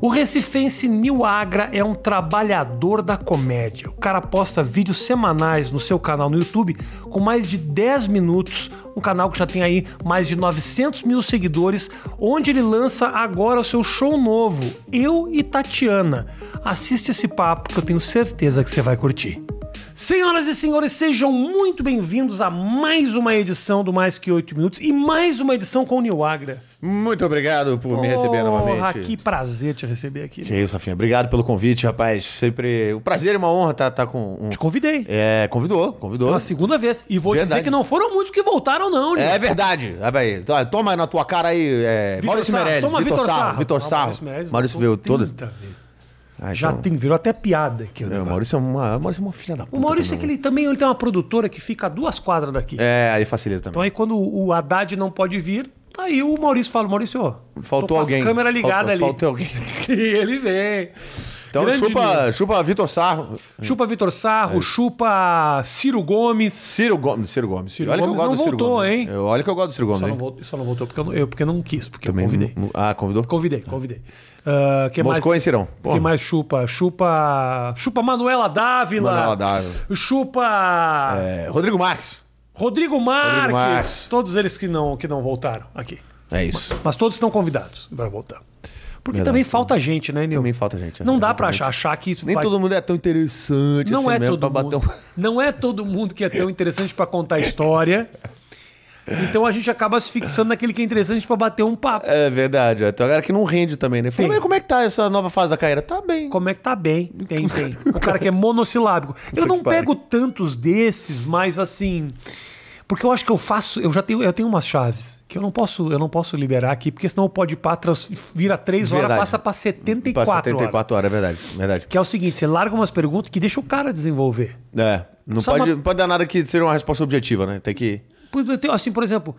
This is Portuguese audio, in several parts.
O recifense Nil Agra é um trabalhador da comédia. O cara posta vídeos semanais no seu canal no YouTube com mais de 10 minutos, um canal que já tem aí mais de 900 mil seguidores, onde ele lança agora o seu show novo, Eu e Tatiana. Assiste esse papo que eu tenho certeza que você vai curtir. Senhoras e senhores, sejam muito bem-vindos a mais uma edição do Mais Que 8 Minutos e mais uma edição com o Nil Agra. Muito obrigado por me receber novamente. Que prazer te receber aqui. Que isso, Rafinha. Obrigado pelo convite, rapaz. Sempre um prazer e uma honra estar tá, tá com um... Te convidei. É, convidou, convidou. Pela segunda vez. E vou Verdade. dizer que não foram muitos que voltaram, não, Nil. É verdade. Aí, toma na tua cara aí, é, Vitor Maurício Sarro. Meirelles. Vitor Sarro. Sarro. Vitor Não, Sarro. Maurício Maurício veio todas. 30 vezes. Ah, Já então- tem, virou até piada aqui. o É, o. Maurício é uma, Maurício é uma filha da puta. O Maurício é que também. ele também ele tem uma produtora que fica a duas quadras daqui. É, aí facilita Então também. aí quando o Haddad não pode vir, aí o Maurício fala, Maurício, ó, Faltou tô com alguém. as câmeras ligadas Faltou- ali. faltou alguém. e ele vem. Então Grande chupa, chupa Vitor Sarro. Chupa Vitor É Sarro, chupa Ciro Gomes. Ciro Gomes. Ciro Gomes. Ciro olha Gomes que eu gosto não do Ciro voltou, Gomes. hein? Eu, olha que eu gosto do Ciro Gomes, Só não, voltou, só não voltou porque eu não, eu, porque não quis, porque Também, eu convidei. Ah, convidou? Convidei, convidei. Ah, que Moscou, mais, Cirão? Quem mais chupa? Chupa. Chupa Manuela Dávila. Manuela Dávila. Chupa. É, Rodrigo Marques. Rodrigo Marques. Marques. Todos eles que não, que não voltaram aqui. É isso. Mas todos estão convidados para voltar. Porque Verdade. também falta gente, né, Nil? Também falta gente. Não é, dá pra exatamente. achar, achar que isso Nem vai... todo mundo é tão interessante Não assim é mesmo todo pra mundo. bater um... Não é todo mundo que é tão interessante pra contar história. Então a gente acaba se fixando naquele que é interessante pra bater um papo. É verdade. Tem uma galera que não rende também, né? Fala, como é que tá essa nova fase da carreira? Tá bem. Como é que tá bem? Tem, tem. O cara que é monossilábico. Eu não pego tantos desses, mas assim. Porque eu acho que eu faço. Eu já tenho, eu tenho umas chaves que eu não posso, eu não posso liberar aqui, porque senão o pode pá trans, vira 3 horas, passa pra 74, Passa 74 horas, é verdade. Verdade. Que é o seguinte: você larga umas perguntas que deixa o cara desenvolver. É. Não Só pode, uma- pode dar nada que seja uma resposta objetiva, né? Tem que. Assim, por exemplo,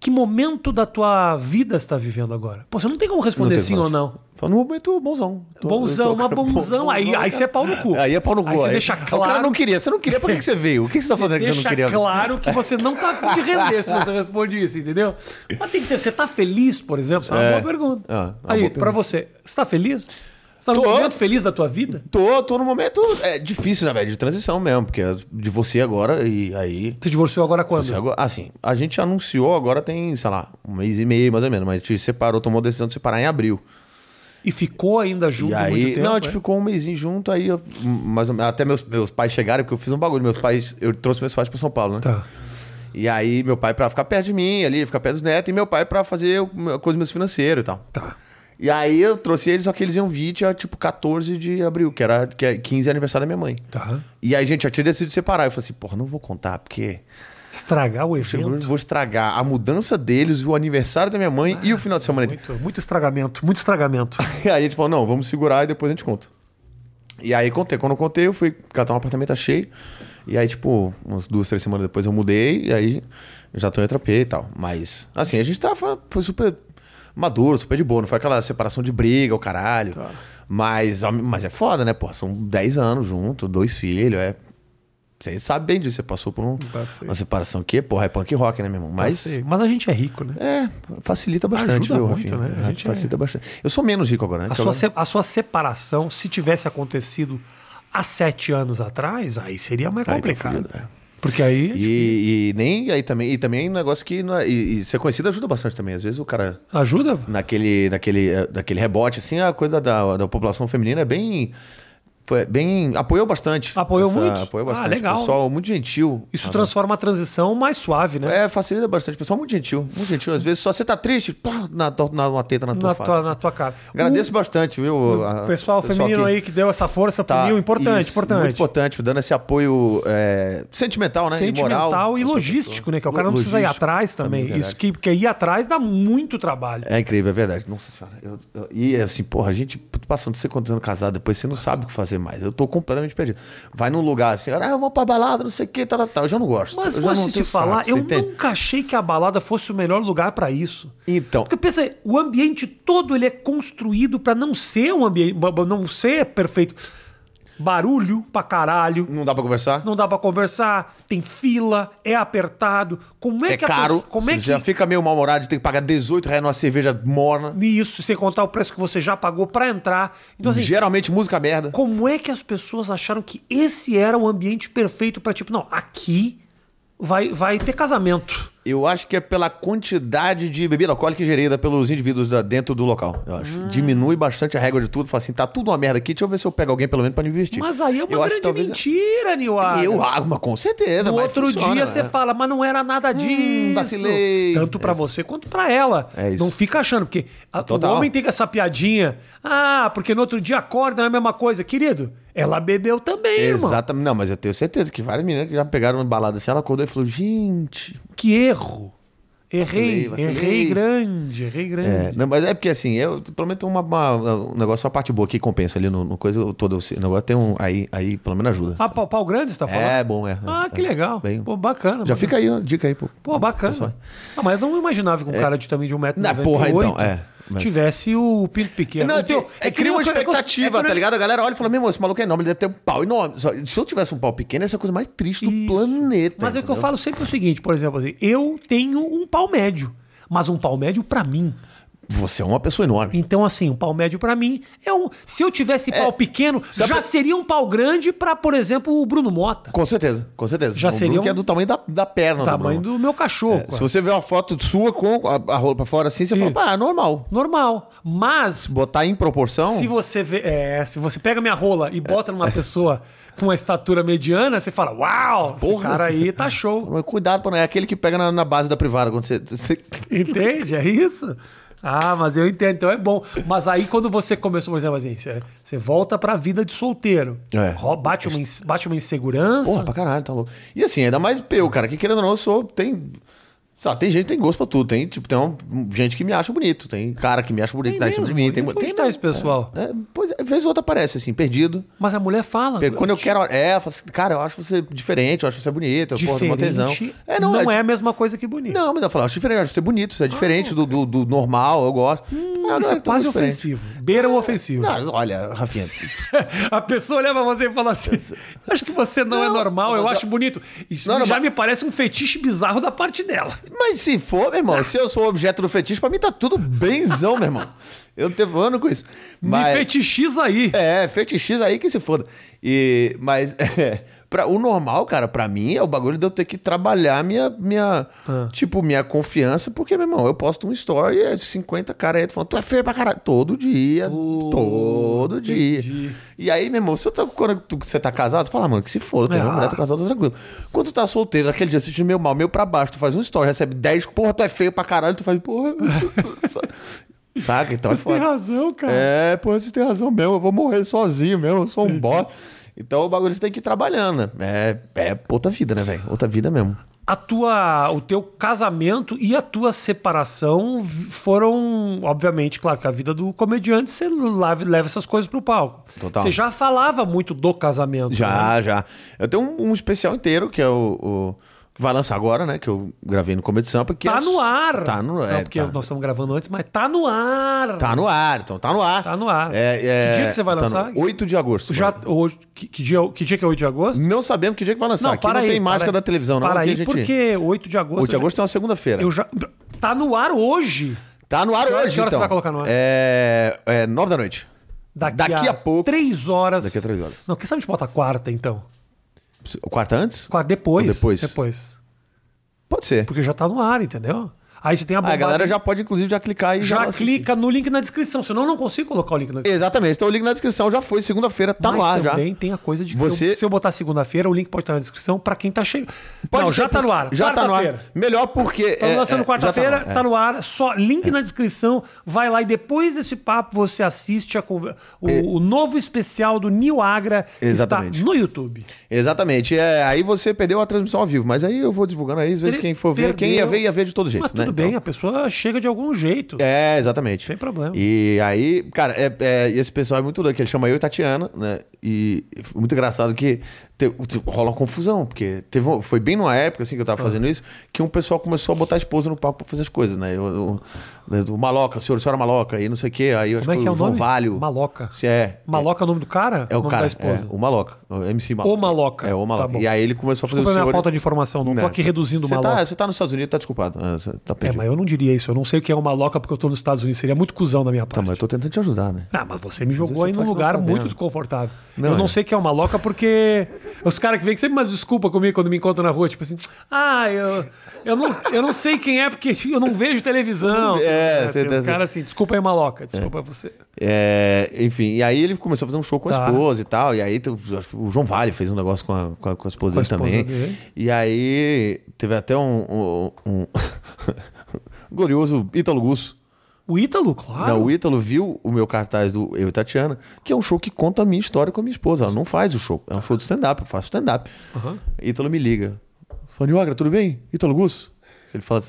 que momento da tua vida você está vivendo agora? Pô, você não tem como responder sim ou não. Fala, no momento, bonzão. Tô- Bonzão, uma bonzão. Aí, aí você é pau no cu. Aí é pau no cu. Aí você deixa O cara claro. não queria. Você não queria, por que, que você veio? O que, que você tá fazendo que você não deixa queria? claro que você não tá afim de render se você responde isso, entendeu? Mas tem que ser, você tá feliz, por exemplo? Isso é uma É. boa pergunta. Ah, uma Aí, pergunta. você, você tá feliz? Tá num Tô. momento feliz da tua vida? Tô, tô no momento. É difícil, né, velho? De transição mesmo, porque é de você agora e aí. Você divorciou agora quando? Agora, assim, a gente anunciou agora tem, sei lá, um mês e meio mais ou menos, mas a gente separou, tomou a decisão de separar em abril. E ficou ainda junto e aí, tempo? não, a gente é? ficou um mêsinho junto, aí eu, mais menos, até meus, meus pais chegaram, porque eu fiz um bagulho, meus pais, eu trouxe meus pais pra São Paulo, né? Tá. E aí meu pai pra ficar perto de mim ali, ficar perto dos netos, e meu pai pra fazer coisa meus financeiros e tal. Tá. E aí eu trouxe eles, só que eles iam vir dia tipo 14 de abril, que era que é 15 aniversário da minha mãe. Tá. E aí, gente, já tinha decidido separar. Eu falei assim, porra, não vou contar, porque Estragar o eu evento. vou estragar a mudança deles, o aniversário da minha mãe e o final de semana. Muito, muito estragamento, muito estragamento. E aí a gente falou, não, vamos segurar e depois a gente conta. E aí contei. Quando eu contei, eu fui catar um apartamento cheio. E aí, tipo, umas duas, três semanas depois eu mudei. E aí eu já tô em outra e tal. Mas, assim, a gente tava, foi super maduro, super de boa. Não foi aquela separação de briga, o caralho. Mas, mas é foda, né, pô? São 10 anos junto, dois filhos, é... Você sabe bem disso, você passou por um- uma separação que, porra, é punk rock, né, meu irmão? Mas... Mas a gente é rico, né? É, facilita bastante, Ajuda viu, muito, Rafinha? né? A gente facilita bastante. Eu sou menos rico agora, né? A sua, se- a sua separação, se tivesse acontecido há sete anos atrás, aí seria mais Aí tá complicado. fudido, é. Porque aí. é. E, e nem aí também, e também é um negócio que é- e, e ser conhecido ajuda bastante também. Às vezes o cara Ajuda? naquele naquele eh, daquele rebote assim, a coisa da, da população feminina é bem foi bem apoiou bastante. Apoiou muito? Apoiou Ah, bastante. legal. Pessoal muito gentil. Isso Ah, transforma a transição mais suave, né? É, facilita bastante. Pessoal muito gentil, muito gentil. Às vezes só você tá triste, pá, na, na uma teta na tua na, face. tua, assim. na tua cara. Agradeço bastante, viu? O, o pessoal feminino que- aí que deu essa força pro Tá, Nil, importante, isso, importante. Muito importante, dando esse apoio é, sentimental, né? Sentimental moral, e logístico, né? Que o cara não precisa ir atrás também. verdade. Isso que, porque ir atrás dá muito trabalho. É incrível, é verdade. Nossa senhora. Eu, eu- e assim, porra, a gente passando não sei quantos anos casado, depois você não sabe o que fazer mais. Eu tô completamente perdido. Vai num lugar assim, ah, eu vou pra balada, não sei o que, tal, tal, tal. Eu já não gosto. Mas eu posso não te falar, saco, eu entende? nunca achei que a balada fosse o melhor lugar pra isso. Então, Porque pensa, o ambiente todo ele é construído pra não ser um ambiente, não ser perfeito. Barulho pra caralho. Não dá pra conversar? Não dá pra conversar, tem fila, é apertado. Como é, é que a caro. pessoa- como é que já fica meio mal-humorado, tem que pagar 18 reais numa cerveja morna. isso, sem contar o preço que você já pagou pra entrar. Então assim, Geralmente música merda. como é que as pessoas acharam que esse era o ambiente perfeito pra tipo, não, aqui vai vai ter casamento. Eu acho que é pela quantidade de bebida alcoólica ingerida pelos indivíduos da- dentro do local. Eu acho. Hum. Diminui bastante a régua de tudo. Fala assim, tá tudo uma merda aqui, deixa eu ver se eu pego alguém pelo menos pra me investir. Mas aí é uma eu grande talvez- mentira, Niuara. Eu, ah, mas com certeza. No outro funciona, dia você né? fala, mas não era nada disso. vacilei. Tanto pra É você quanto pra ela. É isso. Não fica achando, porque a- o Total. homem tem essa piadinha. Ah, porque no outro dia acorda, é a mesma coisa. Querido, ela bebeu também, irmão. Exatamente. Não, mas eu tenho certeza que várias meninas que já pegaram uma balada assim, ela acordou e falou, gente... Que erro. Errei, Vacilei, vacilei. errei grande, errei grande. É, não, mas é porque assim, eu prometo uma, uma- um negócio, uma parte boa que compensa ali no, no coisa todo. O negócio tem um. Aí, aí pelo menos ajuda. Ah, pau, pau grande você tá falando? é bom, é. Ah, é, que legal. bem- Pô, bacana. Já fica aí, dica aí, pô. Pô, bacana. Pessoal. Ah, mas eu não imaginava que um cara de também de 1,98m Na porra, então, é, mas- tivesse o pinto pequeno. Não, é, que cria uma é expectativa, é eu- tá ligado? A galera olha e fala, meu irmão, esse maluco é enorme, ele deve ter um pau enorme. Só- Se eu tivesse um pau pequeno, essa é a coisa mais triste do Isso. planeta. Mas é o que eu falo sempre o seguinte, por exemplo, assim, eu tenho um pau médio, mas um pau médio pra mim. Você é uma pessoa enorme. Então, assim, um pau médio pra mim é um. Se eu tivesse pau pequeno, se a já pe- seria um pau grande pra, por exemplo, o Bruno Mota. Com certeza, com certeza. Já O seria Bruno que um- é do tamanho da, da perna. do Tamanho Bruno. do meu cachorro. É, Se você ver uma foto sua com a, a rola pra fora assim, você fala, Isso. pá, normal. Normal. Mas. Botar em proporção. Se você vê, é, se você pega minha rola e bota numa pessoa com uma estatura mediana, você fala: Uau, esse Porra, cara aí tá show. Cuidado, é aquele que pega na, na base da privada quando você- Entende? É isso? Ah, mas eu entendo, então é bom. Mas aí quando você começou, por exemplo, assim, você, você volta pra vida de solteiro. É. Bate uma, bate uma insegurança. Porra, pra caralho, tá louco. E assim, ainda mais eu, cara, que querendo ou não, eu sou. Tem. Lá, tem gente que tem gosto pra tudo. Tem, tipo, tem um- gente que me acha bonito. Tem cara que me acha bonito, Tem dá em cima de mim. Tem, tem tá esse pessoal? É, pois é, vez ou outra aparece, assim, perdido. Mas a mulher fala. Quando eu quero. É, eu falo assim, cara, eu acho você diferente, eu acho você bonito, eu porra, uma tesão. É, não, não, é, é, a mesma coisa que bonito. Não, mas eu falo, eu acho diferente, eu acho você bonito, você é diferente do, do, do normal, eu gosto. Ah, não Isso é tão quase ofensivo. Beira o ofensivo. Não, olha, Rafinha. A pessoa olha pra você e fala assim: Acho que você não, é Não, normal, eu mas acho eu- bonito. Isso Não, não, já mas- me parece um fetiche bizarro da parte dela. Mas se for, meu irmão, se eu sou objeto do fetiche, pra mim tá tudo benzão, meu irmão. Eu não tenho problema com isso. Mas, Me fetichiza aí. É, fetichiza aí que se foda. E, mas é, pra, o normal, cara, pra mim é o bagulho de eu ter que trabalhar minha, minha Ah. tipo, minha confiança, porque, meu irmão, eu posto um story e é 50 caras entram falando, tu é feio pra caralho. Todo dia, todo dia. entendi. E aí, meu irmão, se eu tá, quando tu- você tá casado, tu fala, mano, que se for, eu tenho Ah. uma mulher, tô casado, tô tranquilo. Quando tu tá solteiro, aquele dia assistindo meio mal, meio pra baixo, tu faz um story, recebe 10, porra, tu é feio pra caralho, tu faz, porra. Saca? Então é Você tem razão, cara. É, pô, você tem razão mesmo. Eu vou morrer sozinho mesmo, eu sou um bosta. Então o bagulho você tem que ir trabalhando, né? É, é outra vida, né, velho? Outra vida mesmo. A tua, o teu casamento e a tua separação foram, obviamente, claro que a vida do comediante você leva, leva essas coisas pro palco. Total. Você já falava muito do casamento. né? Já, já. Eu tenho um, um especial inteiro, que é o, o- que vai lançar agora, né? Que eu gravei no Comedy Sampa. Que Tá é, no ar. Tá no Não, é, porque tá, nós estamos gravando antes, mas tá no ar. tá no ar, então tá no ar. Tá no ar. É, é, Que dia que você vai tá lançar? no- 8 de agosto. Já, hoje, que, que dia, que dia que é 8 de agosto? Não sabemos que dia que vai lançar. Aqui não tem mágica para da aí. televisão, não. Para aí, a gente... porque 8 de agosto. 8 de eu já- agosto é uma segunda-feira. Eu já. Tá no ar hoje. Tá no ar Que hoje, que hora você então. vai colocar no ar? É, é 9 da noite. Daqui, Daqui a pouco. Três horas. Daqui a três horas. Não, quem sabe a gente bota quarta, então? O quarto antes? Quarta depois. Ou depois? Depois. Pode ser. Porque já tá no ar, entendeu? Aí você tem a Ah, bombada. a galera já pode, inclusive, já clicar e já. já assistir. clica no link na descrição. Senão eu não consigo colocar o link na descrição. Exatamente. Então o link na descrição já foi segunda-feira, tá Mas no ar já. também tem a coisa de que Você- se, eu, se eu botar segunda-feira, o link pode estar na descrição pra quem tá cheio. Pode não, já tá no ar. Já tá no ar. Quarta-feira. Melhor porque. Estamos é, lançando é, quarta-feira, já tá, tá no ar. Só link na descrição. Vai lá e depois desse papo você assiste a o, o novo especial do Nil Agra que Exatamente. está no YouTube. Exatamente. É, aí você perdeu a transmissão ao vivo, mas aí eu vou divulgando aí, às vezes Per- quem for ver, quem ia perdeu. ver, ia ver de todo jeito. Mas né? tudo Então- bem, a pessoa chega de algum jeito. É, exatamente. Sem problema. E aí, cara, é, é- esse pessoal é muito doido, que ele chama eu e Tatiana, né? E muito engraçado que te- te- rola confusão, porque teve, foi bem numa época assim que eu Ah. tava fazendo isso, que um pessoal começou a botar a esposa no palco pra fazer as coisas, né? Eu, eu- né, do Maloca, senhor, senhora Maloca, aí não sei o quê, aí eu acho Como é que é o João nome? Valho. Maloca. Se é. Maloca é o nome do cara? É o cara, é, o Maloca, o MC Maloca. O Maloca. É, o Tá Maloca. bom. e aí ele começou a fazer Desculpa a o minha senhor... falta de informação, não, tô Não, aqui reduzindo o você Maloca. Tá, você tá nos Estados Unidos, tá desculpado. Ah, Você tá É, mas eu não diria isso. Eu não sei o que é uma maloca porque eu tô nos Estados Unidos. Seria muito cuzão da minha Tá, parte. mas eu tô tentando te ajudar, né? Ah, mas você me jogou aí num não lugar muito desconfortável. Não, eu não é. sei que é uma louca porque os caras que vêm sempre mais desculpa comigo quando me encontram na rua, tipo assim, ah, eu, eu, não, eu não sei quem é porque eu não vejo televisão. É, você tem tá- os caras assim, desculpa aí, maloca, desculpa você. É, enfim, e aí ele começou a fazer um show com a Tá. esposa e tal. E aí tu- acho que o João Vale fez um negócio com a, com a, com a esposa Com a dele esposa também. dele. E aí teve até um. um, um- glorioso Ítalo Gusso. O Ítalo, claro. Não, o Ítalo viu o meu cartaz do Eu e Tatiana, que é um show que conta a minha história com a minha esposa. Ela não faz o show. É um show de stand-up, eu faço stand-up. Aham. Ítalo me liga. Fala, Niogra, tudo bem? Ítalo Gusso? Ele fala,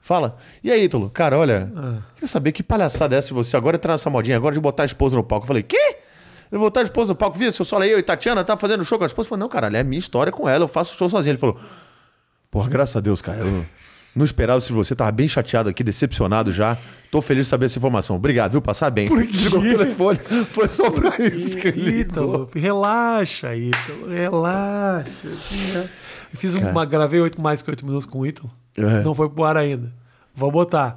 fala. E aí, Ítalo? Cara, olha, Ah. queria saber que palhaçada é essa de você agora entrar nessa modinha, agora de botar a esposa no palco. Eu falei, quê? Ele botar a esposa no palco, viu? Se eu só eu e Tatiana tá fazendo show com a esposa. Eu falei, não, caralho, é a minha história com ela, eu faço show sozinho. Ele falou, porra, graças a Deus, cara, eu não esperava de você, tava bem chateado aqui, decepcionado já. Tô feliz de saber essa informação. Obrigado, viu? Passar bem. Por? Desligou o telefone, foi só pra isso que ele ligou. Ítalo, relaxa, Ítalo, relaxa. Eu fiz uma, gravei oito mais que oito minutos com o Ítalo. É. Não foi pro ar ainda. Vou botar.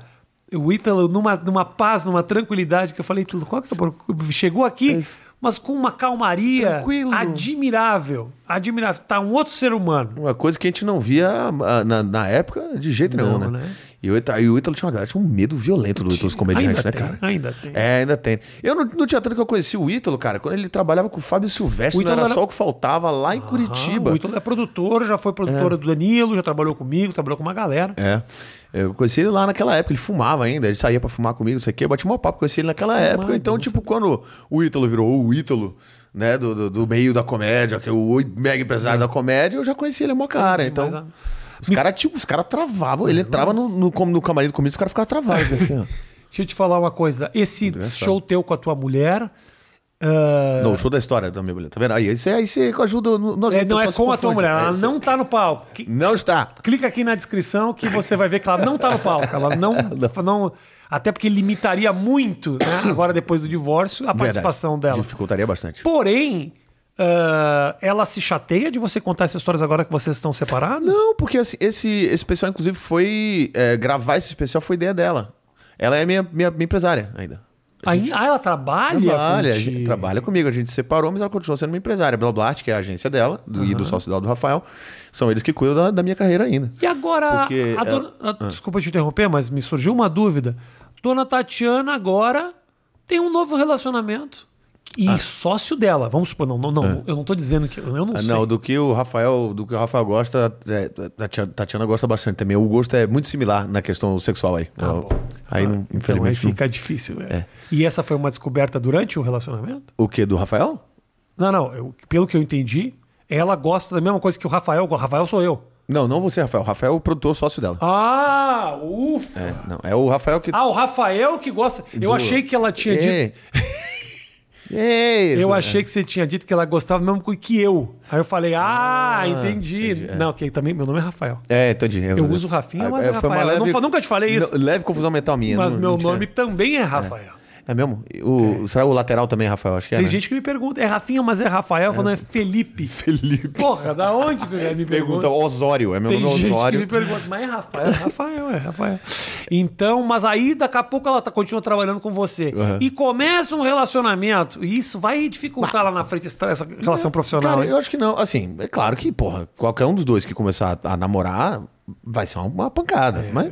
O Ítalo, numa, numa paz, numa tranquilidade, que eu falei, Ítalo, qual que tá por- Chegou aqui, Mas- mas com uma calmaria Tranquilo. admirável. Admirável. Tá um outro ser humano. Uma coisa que a gente não via ah, na, na época de jeito nenhum, Não, né? né? E o Ítalo, e o Ítalo tinha uma galera, tinha um medo violento do- dos comediantes, ainda né, tem, cara? Ainda tem. É, ainda tem. Eu não, tinha tanto que eu conheci o Ítalo, cara, quando ele trabalhava com o Fábio Silvestre, O não Ítalo era era- só o que faltava lá em Aham, Curitiba. o Ítalo é produtor, já foi produtora do Danilo, já trabalhou comigo, trabalhou com uma galera. É. Eu conheci ele lá naquela época, ele fumava ainda, ele saía pra fumar comigo, não sei o quê, eu bati uma papo, conheci ele naquela época. Então, tipo, quando o Ítalo virou o Ítalo, né, do, do, do meio da comédia, que é o mega empresário da comédia, eu já conheci ele, é mó cara. Então, Mas os caras tipo, os cara travavam, ele entrava no, no, no camarim do comida, os caras ficavam travados, assim. Deixa eu te falar uma coisa. Esse show teu com a tua mulher. ah, Não, o show da história da minha mulher, tá vendo? Aí, aí, você, aí você ajuda. É, não é pessoas se com a tua mulher, É, ela você- não tá no palco. Que- Não está. Clica aqui na descrição que você vai ver que ela não tá no palco. Ela não. não até porque limitaria muito, né, agora depois do divórcio, a participação Verdade. dela. Dificultaria bastante. Porém, ah, ela se chateia de você contar essas histórias agora que vocês estão separados? Não, porque assim, esse, esse especial, inclusive, foi. é, gravar esse especial foi ideia dela. Ela é minha, minha, minha empresária ainda. A gente ah, ela trabalha? trabalha, gente trabalha comigo. A gente se separou, mas ela continua sendo minha empresária. A Blablart, que é a agência dela, do- e do sócio dela, do Rafael, são eles que cuidam da, da minha carreira ainda. E agora, a ela- dona- a- desculpa te interromper, mas me surgiu uma dúvida. Dona Tatiana agora tem um novo relacionamento. E sócio dela, vamos supor, não, não, não eu não tô dizendo que. Eu não Ah, sei. Não, do que o Rafael, do que o Rafael gosta, é, a Tatiana, gosta bastante também. O gosto é muito similar na questão sexual aí. Ah, Eu- aí, Ah, não, então aí infelizmente, não- fica difícil, né? É. E essa foi uma descoberta durante o relacionamento? o que do Rafael? Não, não. eu- pelo que eu entendi, ela gosta da mesma coisa que o Rafael. O Rafael sou eu. Não, não você, Rafael. O Rafael é o produtor sócio dela. Ah, ufa! É, não, é o Rafael que. Ah, o Rafael que gosta. Eu Do- achei que ela tinha dito. Ei. Eu achei que você tinha dito que ela gostava mesmo co- que eu. Aí eu falei, ah, Ah, entendi. entendi, é. Não, que também meu nome é Rafael. É, entendi. Eu uso Rafinha, mas é uma Rafael. Eu não nunca te falei isso. Leve confusão mental minha. Mas não- meu não nome também é Rafael. É mesmo? O, Será o lateral também, Rafael? Acho que é. Tem né? gente que me pergunta, é Rafinha, mas é Rafael? Falando, é Felipe. Felipe. Porra, da onde que me Pergunta pergunta? Osório. É meu Tem nome é gente que Osório. me pergunta, mas é Rafael, é Rafael, é Rafael. Então, mas aí daqui a pouco ela tá, continua trabalhando com você. Uhum. E começa um relacionamento. E isso vai dificultar lá na frente essa relação profissional. Cara, hein? eu acho que não. Assim, é claro que, porra, qualquer um dos dois que começar a, a namorar vai ser uma, uma pancada. É, mas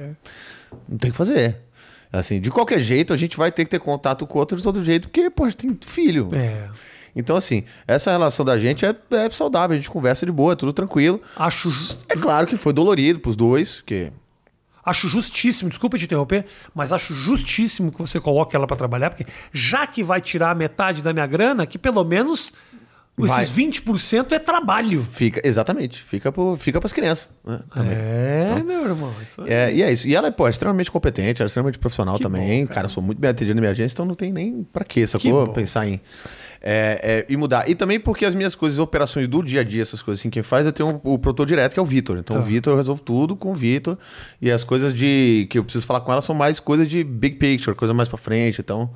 não tem o que fazer. Assim, de qualquer jeito, a gente vai ter que ter contato com outro de todo jeito, porque, pô, tem filho. É. Então, assim, essa relação da gente é, é saudável, a gente conversa de boa, é tudo tranquilo. Acho, É claro que foi dolorido pros dois, porque. acho justíssimo, desculpa te interromper, mas acho justíssimo que você coloque ela pra trabalhar, porque já que vai tirar metade da minha grana, que pelo menos Vai. Esses 20% é trabalho. Fica, exatamente. Fica, pro, fica pras crianças. Né. É, meu irmão. É, e é isso. E ela é, pô, extremamente competente, ela é extremamente profissional Que também. bom, cara. cara. eu sou muito bem atendido na minha agência, então não tem nem pra quê, sacou? bom. Pensar em. é, é, e mudar. E também porque as minhas coisas, operações do dia a dia, essas coisas assim, quem faz, eu tenho o, o produtor direto, que é o Vitor. Então Tá. o Vitor eu resolvo tudo com o Vitor. E as coisas de. que eu preciso falar com ela são mais coisas de big picture, coisa mais pra frente. Então.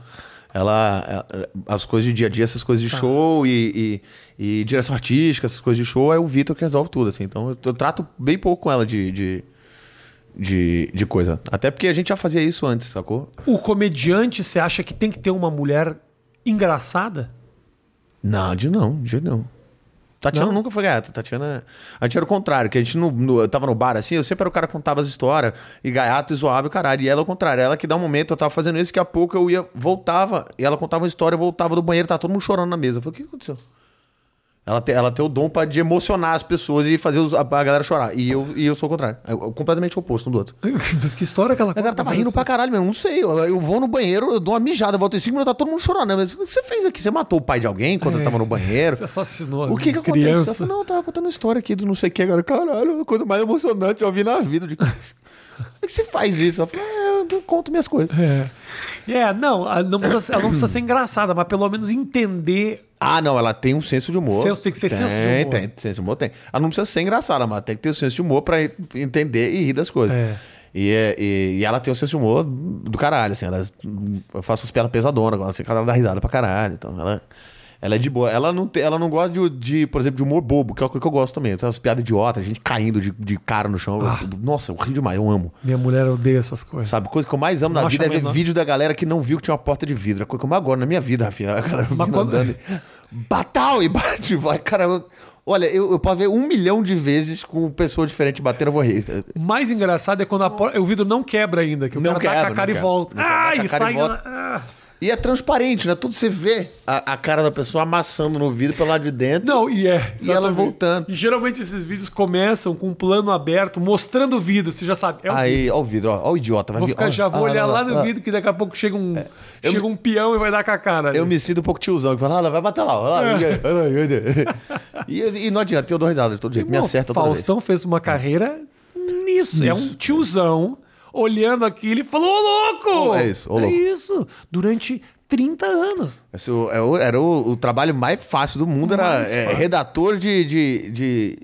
Ela, é, é, as coisas de dia a dia, essas coisas de Tá. show e, e, e direção artística, essas coisas de show, é o Vitor que resolve tudo, assim. Então eu, eu trato bem pouco com ela de, de, de, de coisa. Até porque a gente já fazia isso antes, sacou? O comediante, você acha que tem que ter uma mulher engraçada? Não, de não, de não. Tatiana Não? nunca foi gata. Tatiana. A gente era o contrário, que a gente no, no- eu tava no bar assim, eu sempre era o cara que contava as histórias, e gaiato e zoava e o caralho. E ela é o contrário, ela que dá um momento, eu tava fazendo isso, que a pouco eu ia, voltava, e ela contava uma história, eu voltava do banheiro, tá todo mundo chorando na mesa. Eu falei, o que aconteceu? Ela tem, ela tem o dom pra, de emocionar as pessoas e fazer os- a, a galera chorar. E eu, e eu sou o contrário. Eu, eu completamente oposto um do outro. Mas que história que ela A galera tava rindo pra caralho mesmo, não sei. Eu, eu vou no banheiro, eu dou uma mijada, volto em cinco minutos, tá todo mundo chorando. né? Mas o que você fez aqui? Você matou o pai de alguém quando eu tava no banheiro? Você assassinou O que que aconteceu? criança. Eu falei, não, eu tava contando uma história aqui do não sei o que, cara. Caralho, a coisa mais emocionante eu vi na vida. De... Como é que você faz isso? Eu falei, é, eu conto minhas coisas. É. É, não, ela não, precisa, ela não precisa ser engraçada, mas pelo menos entender. Ah, não, ela tem um senso de humor. Senso- tem que ser tem, senso de humor. Tem, senso de humor tem. Ela não precisa ser engraçada, mas tem que ter o senso de humor pra entender e rir das coisas. É. E, é- e, e ela tem o senso de humor do caralho, assim. Ela, eu faço as piadas pesadonas, assim, ela dá risada pra caralho. Então, ela, ela é de boa. Ela não, tem, ela não gosta de, de, por exemplo, de humor bobo, que é uma coisa que eu gosto também. Tem umas piadas idiotas, gente caindo de, de cara no chão. Ah. Eu- nossa, eu rio demais, eu amo. Minha mulher odeia essas coisas. Sabe, coisa que eu mais amo Não na vida é ver menor. vídeo da galera que não viu que tinha uma porta de vidro. É a coisa que eu mais gosto na minha vida, Rafinha. A galera vindo quando- andando e... Batal! E bate vai. Cara, eu- olha, eu, eu posso ver um milhão de vezes com pessoa diferente batendo, eu vou rir. O mais engraçado é quando a porta, o vidro não quebra ainda, que o Não cara dá com quebra, a cara não e quebra. volta. Não quebra, Ai, com a cara sai. e volta. Ah. E é transparente, né? Tudo você vê a, a cara da pessoa amassando no vidro pelo lado de dentro. Não, e é. E ela voltando. E geralmente esses vídeos começam com um plano aberto, mostrando o vidro. Você já sabe. É o vidro. Aí, ó o vidro, ó, ó o idiota. Vai Vou ficar, ó, já vou ó, olhar ó, lá no ó. vidro que daqui a pouco chega um, eu chega um peão e vai dar com a cara. ali. Eu me sinto um pouco tiozão, que fala, ah, ela vai bater lá, ó lá. e, e não adianta, eu dou risada de todo jeito, me acerta toda vez. Faustão fez uma carreira nisso. É um tiozão olhando aquilo e falou: Ô louco! É isso, ô louco. É isso. Durante 30 anos. Esse o- é o- era o, o trabalho mais fácil do mundo, era Mais é, fácil. redator de, de, de,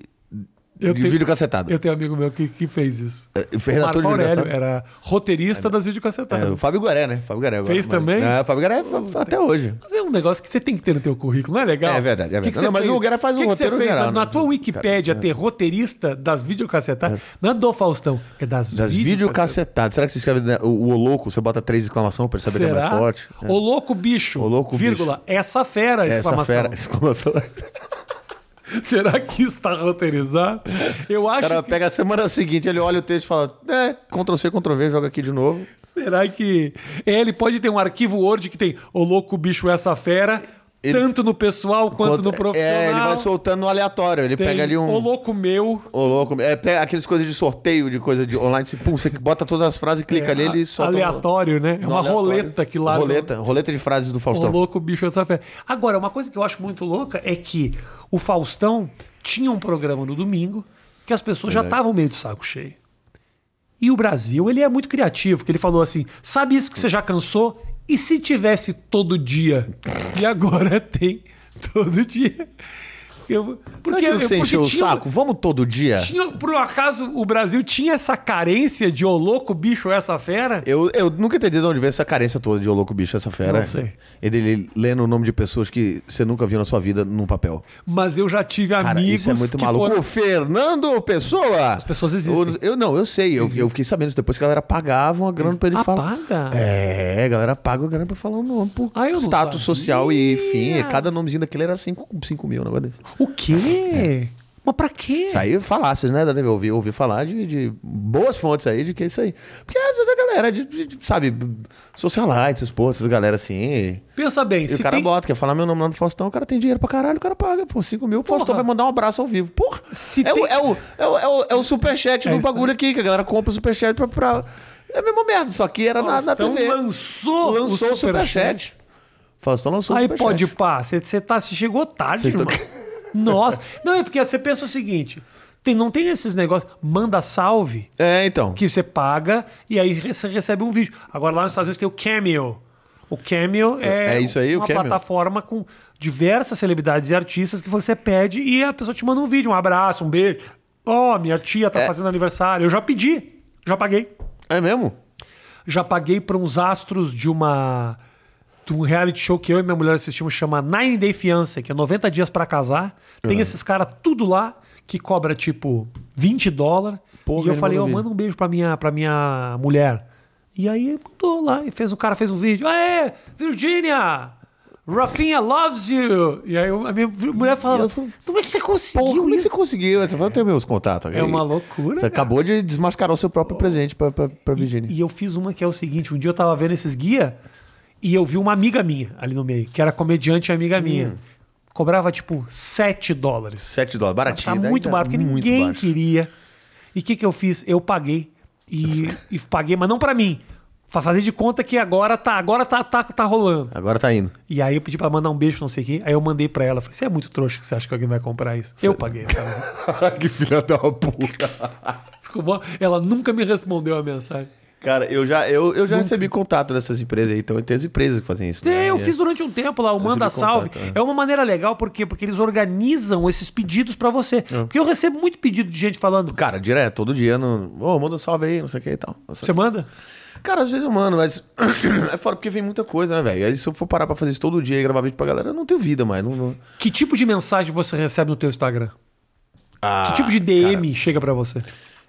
Eu de tenho- vídeo cacetado. Eu tenho um amigo meu que, que fez isso. É, foi O Marco Aurélio era roteirista das videocassetadas. É, o Fábio Guaré, né? Fábio Guaré agora, Fez também? É, o Fábio Guaré fa- até hoje. Mas é um negócio que você tem que ter no teu currículo, não é legal? É verdade, é O que que verdade. Não, mas fez? o Guerra faz que o que roteiro você fez geral, na, na né? tua Wikipédia ter roteirista das videocassetadas? Não é do Faustão, é das, Das videocassetadas. Será que você escreve né, o, o louco, você bota três exclamações pra saber que é mais forte? É. O louco bicho, O louco vírgula, essa fera, Essa exclamação. fera, exclamação. Será que isso está roteirizado? Eu O acho cara que... pega a semana seguinte, ele olha o texto e fala, é, Ctrl-C, Ctrl-V, joga aqui de novo. Será que... É, ele pode ter um arquivo Word que tem o louco bicho, essa fera, Ele- tanto no pessoal quanto no Quanto- profissional. É, ele vai soltando no aleatório. Ele Tem pega ali um... o louco meu... Ô, louco. É aqueles coisas de sorteio, de coisa de online. Você, pum, você bota todas as frases, clica É, ali, ele solta. no- aleatório, né? É no uma aleatório. roleta que lá no- Roleta, roleta de frases do O Faustão. louco bicho essa fera. Agora, uma coisa que eu acho muito louca é que o Faustão tinha um programa no domingo que as pessoas já estavam meio de saco cheio. E o Brasil, ele é muito criativo, que ele falou assim: sabe isso que você já cansou? E se tivesse todo dia? E agora tem todo dia. Eu, Porque, Sabe que você encheu o tinha- saco? Vamos todo dia? Tinha, por um acaso, o Brasil tinha essa carência de ô louco, bicho, essa fera? Eu, eu nunca entendi de onde veio essa carência toda de ô louco bicho, essa fera. Não sei. Ele lendo o nome de pessoas que você nunca viu na sua vida num papel. Mas eu já tive Cara, amigos isso é muito que maluco. foram... O Fernando Pessoa! As pessoas existem. Eu, eu- não, eu sei. Eu, eu fiquei sabendo isso depois que a galera pagava uma grana pra ele Ah, falar. paga? É, a galera paga a grana pra falar o nome. Por Ah, status social e enfim. Cada nomezinho daquele era 5 mil, um negócio desse. O quê? Mas pra quê? Isso aí falasse, né? Da TV, ouvi, ouvi falar de, de boas fontes aí de que é isso aí. Porque às vezes a galera, de, de- de, sabe, socialites, essas porra, essas galera assim. Pensa bem, E se o cara tem... bota, quer falar meu nome lá no Faustão, o cara tem dinheiro pra caralho, o cara paga, pô, 5 mil, o Faustão vai mandar um abraço ao vivo. Porra, Se é, o, tem- é, o, é, o, é, o, é o superchat É do bagulho aqui, que a galera compra o superchat pra. pra... É a mesma merda, só que era na, na Faustão TV. lançou, Lançou o Superchat. superchat. Faustão lançou o Aí superchat. pode pá, você tá, chegou tarde, Vocês irmão. Nossa. Não, é porque você pensa o seguinte: tem, não tem esses negócios, manda salve, É, então. que você paga e aí você recebe um vídeo. Agora lá nos Estados Unidos tem o Cameo. O Cameo é, É isso aí, o uma Cameo. plataforma com diversas celebridades e artistas que você pede e a pessoa te manda um vídeo, um abraço, um beijo. Ó, minha tia É. tá fazendo aniversário. Eu já pedi, já paguei. É mesmo? Já paguei para uns astros de uma um reality show que eu e minha mulher assistimos, chama Nine Day Fiancé, que é 90 dias pra casar. Tem esses caras tudo lá que cobra tipo 20 dólares. Porra, e eu falei, ó, mandou manda um beijo pra minha, pra minha mulher. E aí mandou lá e fez o cara fez um vídeo. Aê, Virginia! Rafinha loves you! E aí a minha mulher falava, eu falei, como é que você conseguiu Porra, como é que você conseguiu? Você vai ter meus contatos. É uma loucura, Você cara. acabou de desmascarar o seu próprio presente pra, pra, pra Virginia. E eu fiz uma que é o seguinte: um dia eu tava vendo esses guia e eu vi uma amiga minha ali no meio, que era comediante e amiga minha. Cobrava tipo 7 dólares. 7 dólares, baratinho. Tá muito tá barato, porque muito ninguém baixo. queria. E o que, que eu fiz? Eu paguei. E, e paguei, mas não pra mim. Pra fazer de conta que agora tá, agora tá, tá, tá rolando. Agora tá indo. E aí eu pedi pra mandar um beijo pra não sei quem. Aí eu mandei pra ela. Falei, você é muito trouxa que você acha que alguém vai comprar isso? Eu paguei. Que filha da puta. Ficou bom. Ela nunca me respondeu a mensagem. Cara, eu já, eu, eu já recebi contato dessas empresas aí. Então tem as empresas que fazem isso. Tem, né? eu É. fiz durante um tempo lá, o Manda Salve. contato, é. uma maneira legal, por quê? Porque eles organizam esses pedidos pra você. É. Porque eu recebo muito pedido de gente falando. Cara, direto, todo dia. No... Ô, manda um salve aí, não sei o que e tal. Você manda? Cara, às vezes eu mando, mas é fora porque vem muita coisa, né, velho? Aí se eu for parar pra fazer isso todo dia e gravar vídeo pra galera, eu não tenho vida mais. Não, não... Que tipo de mensagem você recebe no teu Instagram? Ah, Que tipo de DM chega pra você?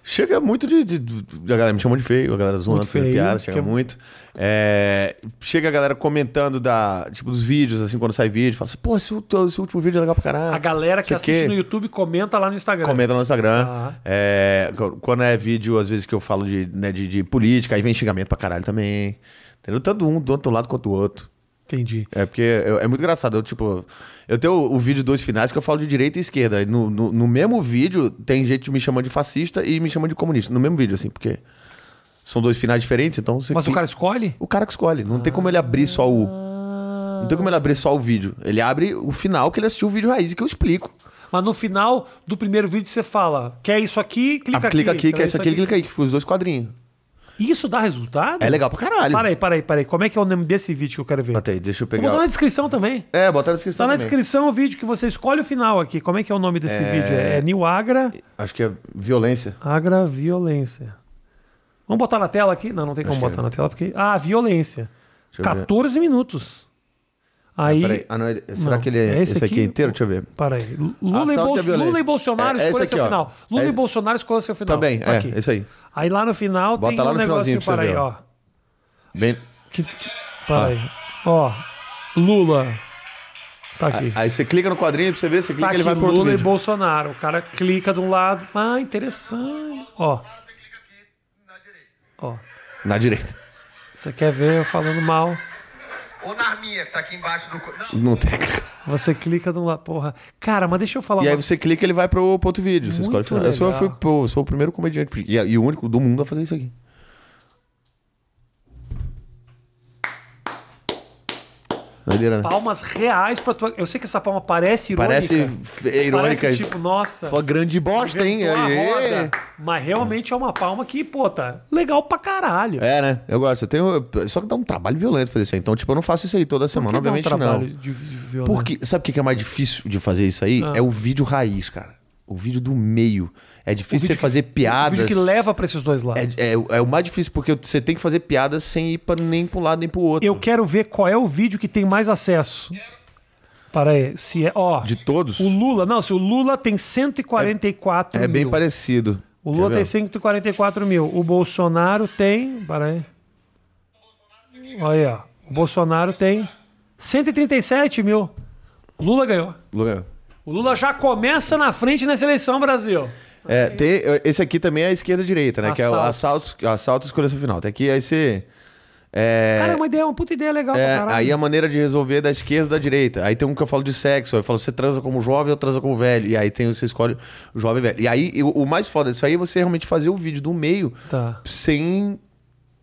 Chega muito de, de, de- A galera me chama de feio, a galera zoando, feio, piada, chega é- muito. É, chega a galera comentando da, tipo, dos vídeos, assim, quando sai vídeo, fala assim, pô, esse, esse último vídeo é legal pra caralho. A galera que o assiste quê. no YouTube comenta lá no Instagram. Comenta no Instagram. Ah. É, qu- quando é vídeo, às vezes, que eu falo de, né, de, de política, aí vem xingamento pra caralho também. Entendeu? Tanto um, do outro lado quanto do outro. Entendi. É porque é, é muito engraçado. Eu, tipo, eu tenho o, o vídeo dois finais que eu falo de direita e esquerda. E No, no, no mesmo vídeo, tem gente me chamando de fascista e me chamando de comunista. No mesmo vídeo, assim, porque são dois finais diferentes, então você. Mas o fica- cara escolhe? o cara que escolhe. Não tem como ele abrir só o. Não tem como ele abrir só o vídeo. Ele abre o final que ele assistiu o vídeo raiz que eu explico. Mas no final do primeiro vídeo você fala: quer isso aqui? Clica Ah, aqui. clica aqui, quer isso aqui, clica aí, que foi os dois quadrinhos. Isso dá resultado? É legal pra caralho. Para aí, para aí, para aí. Como é que é o nome desse vídeo que eu quero ver? Bota aí, deixa eu Vou botar pegar. na descrição também. É, bota na descrição. Tá na também. descrição o vídeo que você escolhe o final aqui. Como é que é o nome desse vídeo? É New Agra, Acho que é violência. Agra Violência. Vamos botar na tela aqui? Não, não tem como Acho que botar é. na tela porque. Ah, violência. Deixa eu ver. 14 minutos. Aí. Peraí. Ah, não, ele- será Não, que ele é, é esse esse, aqui, aqui? inteiro? Deixa eu ver. Para aí. Lula, e, Bolso-. Lula e Bolsonaro É- é escolha seu ó. final. Lula É- e Bolsonaro escolha seu final. Tá bem, Tá é, aqui. esse aí. Aí lá no final Bota tem lá um no negocinho. Para aí, ver, ó. Bem, Que... Para aí. Ó. Lula. Tá aqui. aí você clica no quadrinho pra você ver, você clica Tá ele vai pro outro Lula e. Bolsonaro. O cara clica de um lado. Ah, interessante. Ó. Ó. Na direita. Você quer ver eu falando mal? Ou na minha, que tá aqui embaixo do. Não, Não tem. Você clica lado. Porra. Cara, mas deixa eu falar E aí uma... você clica ele vai pro, pro outro vídeo. Você Muito escolhe o final. Eu sou, eu fui, eu sou o primeiro comediante e, e o único do mundo a fazer isso aqui. Doideira, né? palmas reais pra tua. Eu sei que essa palma parece irônica. Parece é irônica. Parece tipo, nossa. Fala grande bosta, hein? roda. Mas realmente é uma palma que, pô, tá legal pra caralho. É, né? Eu gosto. Eu tenho... Só que dá um trabalho violento fazer isso aí. Então, tipo, eu não faço isso aí toda semana, um obviamente trabalho não. de, de? Porque, sabe o que que é mais difícil de fazer isso aí? Ah. É o vídeo raiz, cara. O vídeo do meio. É O difícil você fazer que, piadas. O vídeo que leva pra esses dois lados. É, é, é o mais difícil, porque você tem que fazer piadas sem ir pra, nem pra um lado nem pro outro. Eu quero ver qual é o vídeo que tem mais acesso. Para aí, se é, ó, De todos, o Lula, não, se o Lula tem 144 é mil. bem parecido. O Lula tem ver? 144 mil. O Bolsonaro tem. Para aí. Olha aí, ó. O Bolsonaro tem 137 mil. O Lula ganhou. Lula. O Lula já começa na frente nessa eleição, Brasil. É, tem, esse aqui também é a esquerda-direita, né? Que é o Assaltos. assalto, assalto escolha final. Tem aqui, aí você... É, Cara, é uma ideia, uma puta ideia legal é, pra caralho. aí a maneira de resolver é da esquerda ou da direita. Aí tem um que eu falo de sexo. Eu falo, você transa como jovem ou transa como velho. E aí tem, você escolhe o jovem e velho. E aí, o, o mais foda disso aí é você realmente fazer o vídeo do meio Tá. sem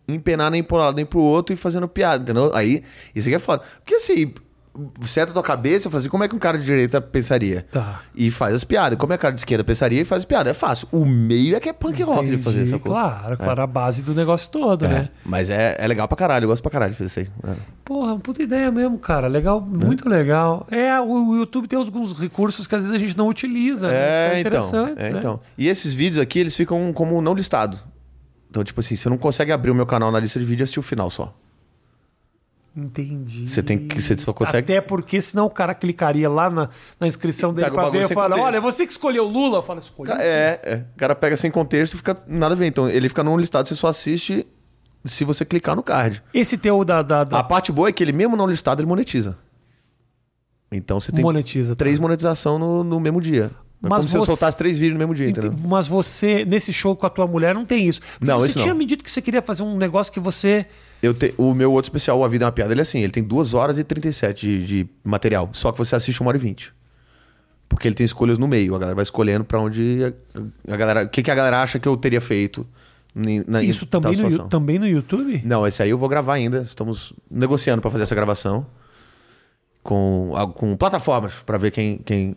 empenar nem pro lado nem pro outro e fazendo piada, entendeu? Aí, isso aqui é foda. Porque assim, seta a tua cabeça e fala assim, como é que um cara de direita pensaria? Tá. E faz as piadas. Como é que o cara de esquerda pensaria e faz as piadas? É fácil. O meio é que é punk rock de fazer essa coisa. Claro, claro, a base do negócio todo, É, né? Mas é, é legal pra caralho, eu gosto pra caralho de fazer isso aí. É. Porra, puta ideia mesmo, cara. Legal, muito legal. É, o, o YouTube tem alguns recursos que às vezes a gente não utiliza. né? É, São então. É, né? então. E esses vídeos aqui, eles ficam como não listado. Então, tipo assim, você não consegue abrir o meu canal na lista de vídeos e assistir o final só. Entendi. Você tem que- você só consegue- Até porque senão o cara clicaria lá na, na inscrição dele bagulho ver e fala: contexto. olha, você que escolheu o Lula. Eu falo, escolhi. É, é. O cara pega sem contexto e fica nada a ver. Então, ele fica não listado, você só assiste se você clicar no card. Esse teu da. da, da- A parte boa é que ele, mesmo não listado, ele monetiza. Então você tem monetiza. tá? três monetização no, no mesmo dia. É Mas como se eu você- soltasse três vídeos no mesmo dia, Ente- entendeu? Mas você, nesse show com a tua mulher, não tem isso. Porque Não, você tinha não. me dito que você queria fazer um negócio que você. Eu te- o meu outro especial, A Vida é uma Piada, ele é assim, ele tem 2 horas e 37 de, de material. Só que você assiste 1 hora e 20. Porque ele tem escolhas no meio. A galera vai escolhendo pra onde a, a galera. O que, que a galera acha que eu teria feito. na, Isso também no, também no YouTube? Não, esse aí eu vou gravar ainda. Estamos negociando pra fazer essa gravação. Com, com plataformas pra ver quem, quem,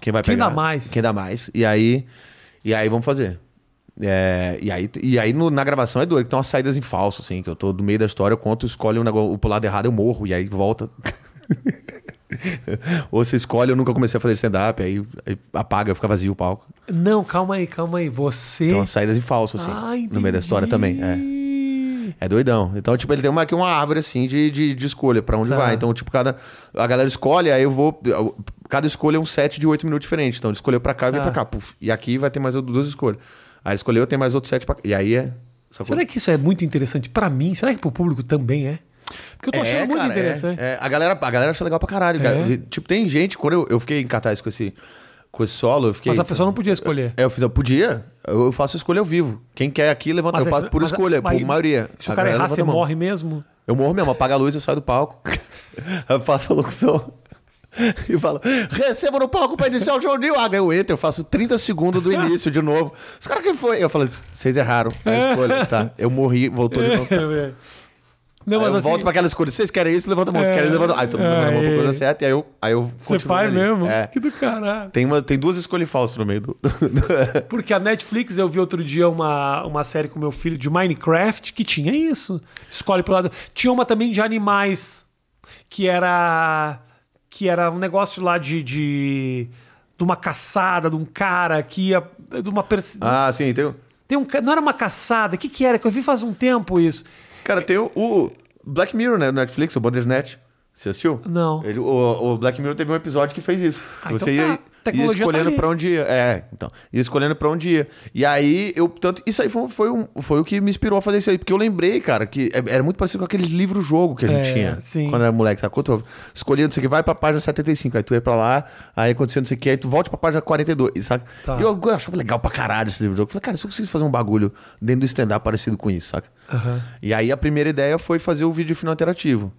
quem vai Quem pegar. dá mais. Quem dá mais. E aí, e aí vamos fazer. É, e aí, e aí no- na gravação é doido, que tem umas saídas em falso, assim, que eu tô no meio da história, eu conto, escolhe um negócio, o pro lado errado eu morro, e aí volta. Ou você escolhe, eu nunca comecei a fazer stand-up, aí, aí apaga, fica vazio o palco. Não, calma aí, calma aí. Você. Tem umas saídas em falso, assim, ah, no meio da história também. É. É doidão. Então, tipo, ele tem uma, aqui uma árvore, assim, de, de, de escolha, pra onde Tá. vai. Então, tipo, cada. A galera escolhe, aí eu vou. Cada escolha é um set de oito minutos diferente. Então, ele escolheu pra cá e Tá. pra cá. Puf. E aqui vai ter mais duas escolhas. Aí escolheu, tem mais outro set pra cá. E aí é. sacou? Será que isso é muito interessante pra mim? Será que pro público também é? Porque eu tô achando muito cara, é. interessante. É, a, galera, a galera acha legal pra caralho. cara. É? Tipo, tem gente, quando eu, eu fiquei em cartaz com esse, com esse solo, eu fiquei. Mas a pessoa não podia escolher. É, eu fiz, eu podia, eu eu faço escolha ao vivo. Quem quer aqui, levanta. Mas eu é- faço por escolha, mas- por maioria. Se o cara errar, você morre mesmo? Eu morro mesmo, apaga a luz, eu saio do palco. eu faço a locução. E falo, receba no palco pra iniciar o show de Aí eu entro, eu faço 30 segundos do início de novo. Os caras, quem foi? Eu falo, vocês erraram a escolha, tá? Eu morri, voltou de novo. Tá. É, Não, Aí mas eu assim, volto pra aquela escolha. Vocês querem isso? Levanta a mão. Vocês É. querem isso? Levanta a mão. Aí todo mundo levanta a coisa certa. E aí eu, aí eu você faz ali. mesmo? É. Que do caralho. Tem, uma, tem duas escolhas falsas no meio do... Porque a Netflix, eu vi outro dia uma, uma série com meu filho de Minecraft que tinha isso. Escolhe pro lado. Tinha uma também de animais, que era. Que era um negócio lá de. de, de uma caçada, de um cara que ia. De uma perse... ah, sim. Tem, o- Tem um, não era uma caçada, o que, que era? Que eu vi faz um tempo isso. cara, tem o, o Black Mirror, né? No Netflix, o Bandersnatch. Você assistiu? Não. Ele- o, o Black Mirror teve um episódio que fez isso. Ah, Você então tá. ia, A tecnologia ia escolhendo tá pra onde ia. É, então. Ia escolhendo pra onde ia. E aí, eu. Tanto, isso aí foi, foi, um, foi o que me inspirou a fazer isso aí. Porque eu lembrei, cara, que é- era muito parecido com aqueles livros-jogo que a gente É, tinha. sim. Quando era moleque, sacou? Tu escolhia, não sei o que, vai pra página 75. Aí tu ia pra lá, aí acontecia não sei o que, aí tu volta pra página 42, saca? Tá. E eu, eu achava legal pra caralho esse livro-jogo. Falei, cara, se eu conseguisse fazer um bagulho dentro do stand-up parecido com isso, saca? Aham. E aí a primeira ideia foi fazer o vídeo final interativo.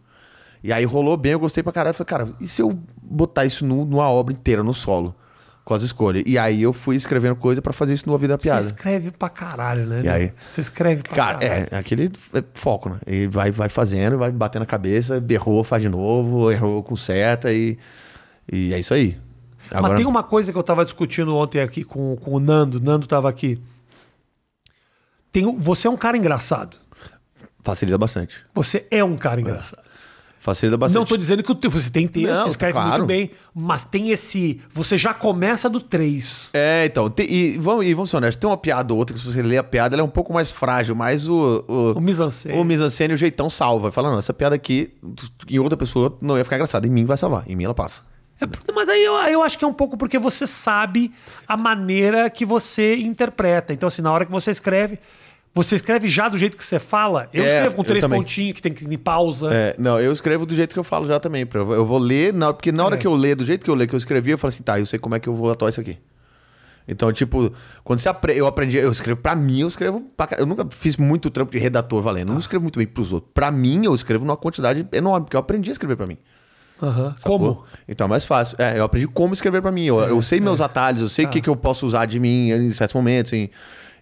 E aí rolou bem, eu gostei pra caralho. Falei, cara, e se eu botar isso nu- numa obra inteira, no solo? Com as escolhas. E aí eu fui escrevendo coisa pra fazer isso numa vida da Você piada. escreve pra caralho, né? E meu? aí? Você escreve pra Cara, caralho. é, aquele é foco, né? E vai, vai fazendo, vai batendo a cabeça, errou, faz de novo, errou com seta e, e é isso aí. Mas tem uma coisa que eu tava discutindo ontem aqui com, com o Nando. O Nando tava aqui. Tem, você é um cara engraçado. Facilita bastante. Você é um cara engraçado. Facilita bastante. Não tô dizendo que você tem texto, Não, escreve claro. muito bem, mas tem esse. Você já começa do 3. É, então, tem- e, vamos, e vamos ser honestos, tem uma piada ou outra que se você lê a piada, ela é um pouco mais frágil, mas o... O, O mise-en-scène. O mise-en-scène, o jeitão salva. Fala, não, essa piada aqui, em outra pessoa não ia ficar engraçada, em mim vai salvar, em mim ela passa. É, mas aí eu, eu acho que é um pouco porque você sabe a maneira que você interpreta. Então, assim, na hora que você escreve, você escreve já do jeito que você fala. Eu É, escrevo com três pontinhos, que tem que ir pausa. É, não, eu escrevo do jeito que eu falo já também. Eu vou ler, na- porque na hora É. que eu ler, do jeito que eu ler, que eu escrevi, eu falo assim, tá, eu sei como é que eu vou atuar isso aqui. Então, tipo, quando você apre... eu aprendi, eu escrevo pra mim, eu escrevo pra... Eu nunca fiz muito trampo de redator valendo, eu não escrevo muito bem pros outros. Pra mim, eu escrevo numa quantidade enorme, porque eu aprendi a escrever pra mim. Sacou? Como? Então é mais fácil. É, eu aprendi como escrever pra mim. Eu, eu sei meus atalhos, eu sei o que, que eu posso usar de mim em certos momentos. em-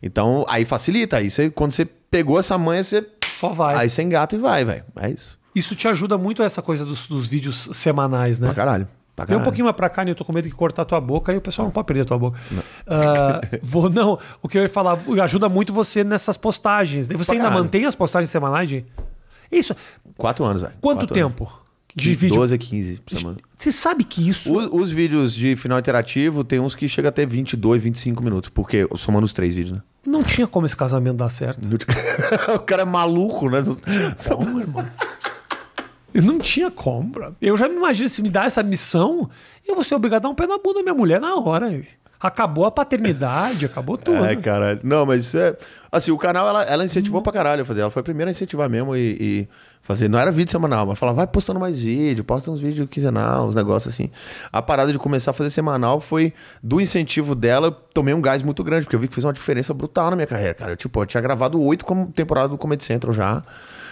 Então, aí facilita. Aí você, quando você pegou essa manha, você Só vai. Aí você engata e vai, velho. É isso. Isso te ajuda muito essa coisa dos, dos vídeos semanais, né? Pra caralho. Pra Vem um pouquinho mais pra cá, né? Eu tô com medo de cortar tua boca e o pessoal não pode perder a tua boca. Ah, vou, não, o que eu ia falar, ajuda muito você nessas postagens. Você Pra ainda caralho. mantém as postagens semanais, de Isso. Quatro anos, velho. Quanto Quatro tempo anos. De vídeo? 12 a 15 por semana. Você sabe que isso. Os, os vídeos de final interativo tem uns que chega até 22, 25 minutos, porque somando os três vídeos, né? Não tinha como esse casamento dar certo. o cara é maluco, né? Como, irmão? Eu não tinha como, bro. Eu já me imagino, se me dá essa missão, eu vou ser obrigado a dar um pé na bunda da minha mulher na hora. Acabou a paternidade, acabou tudo. É, caralho. Não, mas é. Assim, o canal ela, ela incentivou pra caralho a fazer. Ela foi a primeira a incentivar mesmo e, e fazer. Não era vídeo semanal, mas falava, vai postando mais vídeo, posta uns vídeos quinzenal, uns negócios assim. A parada de começar a fazer semanal foi do incentivo dela, eu tomei um gás muito grande, porque eu vi que fez uma diferença brutal na minha carreira, cara. Eu, tipo, eu tinha gravado oito como temporada do Comedy Central já.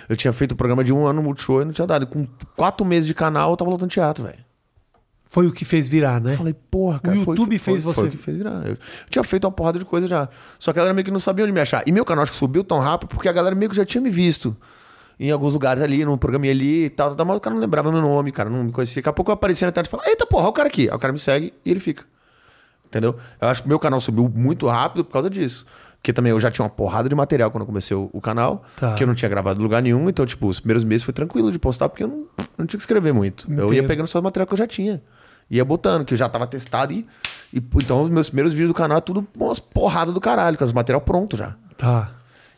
Eu tinha feito o programa de um ano no Multishow e não tinha dado. Com quatro meses de canal, eu tava lutando teatro, velho. Foi o que fez virar, né? Falei, porra, cara. O YouTube foi, fez foi, você- Foi o que fez virar. Eu tinha feito uma porrada de coisa já. Só que a galera meio que não sabia onde me achar. E meu canal acho que subiu tão rápido porque a galera meio que já tinha me visto. Em alguns lugares ali, num programa ali e tal, tal, mas o cara não lembrava meu nome, cara, não me conhecia. Daqui a pouco eu aparecia na internet e falava, eita porra, olha o cara aqui. Aí o cara me segue e ele fica. Entendeu? Eu acho que meu canal subiu muito rápido por causa disso. Porque também eu já tinha uma porrada de material quando eu comecei o, o canal, Tá. que eu não tinha gravado em lugar nenhum. Então, tipo, os primeiros meses foi tranquilo de postar, porque eu não, não tinha que escrever muito. Eu ia Entendo. pegando só o material que eu já tinha. Ia botando, que eu já tava testado e. e então, os meus primeiros vídeos do canal é tudo umas porradas do caralho, com os material pronto já. Tá.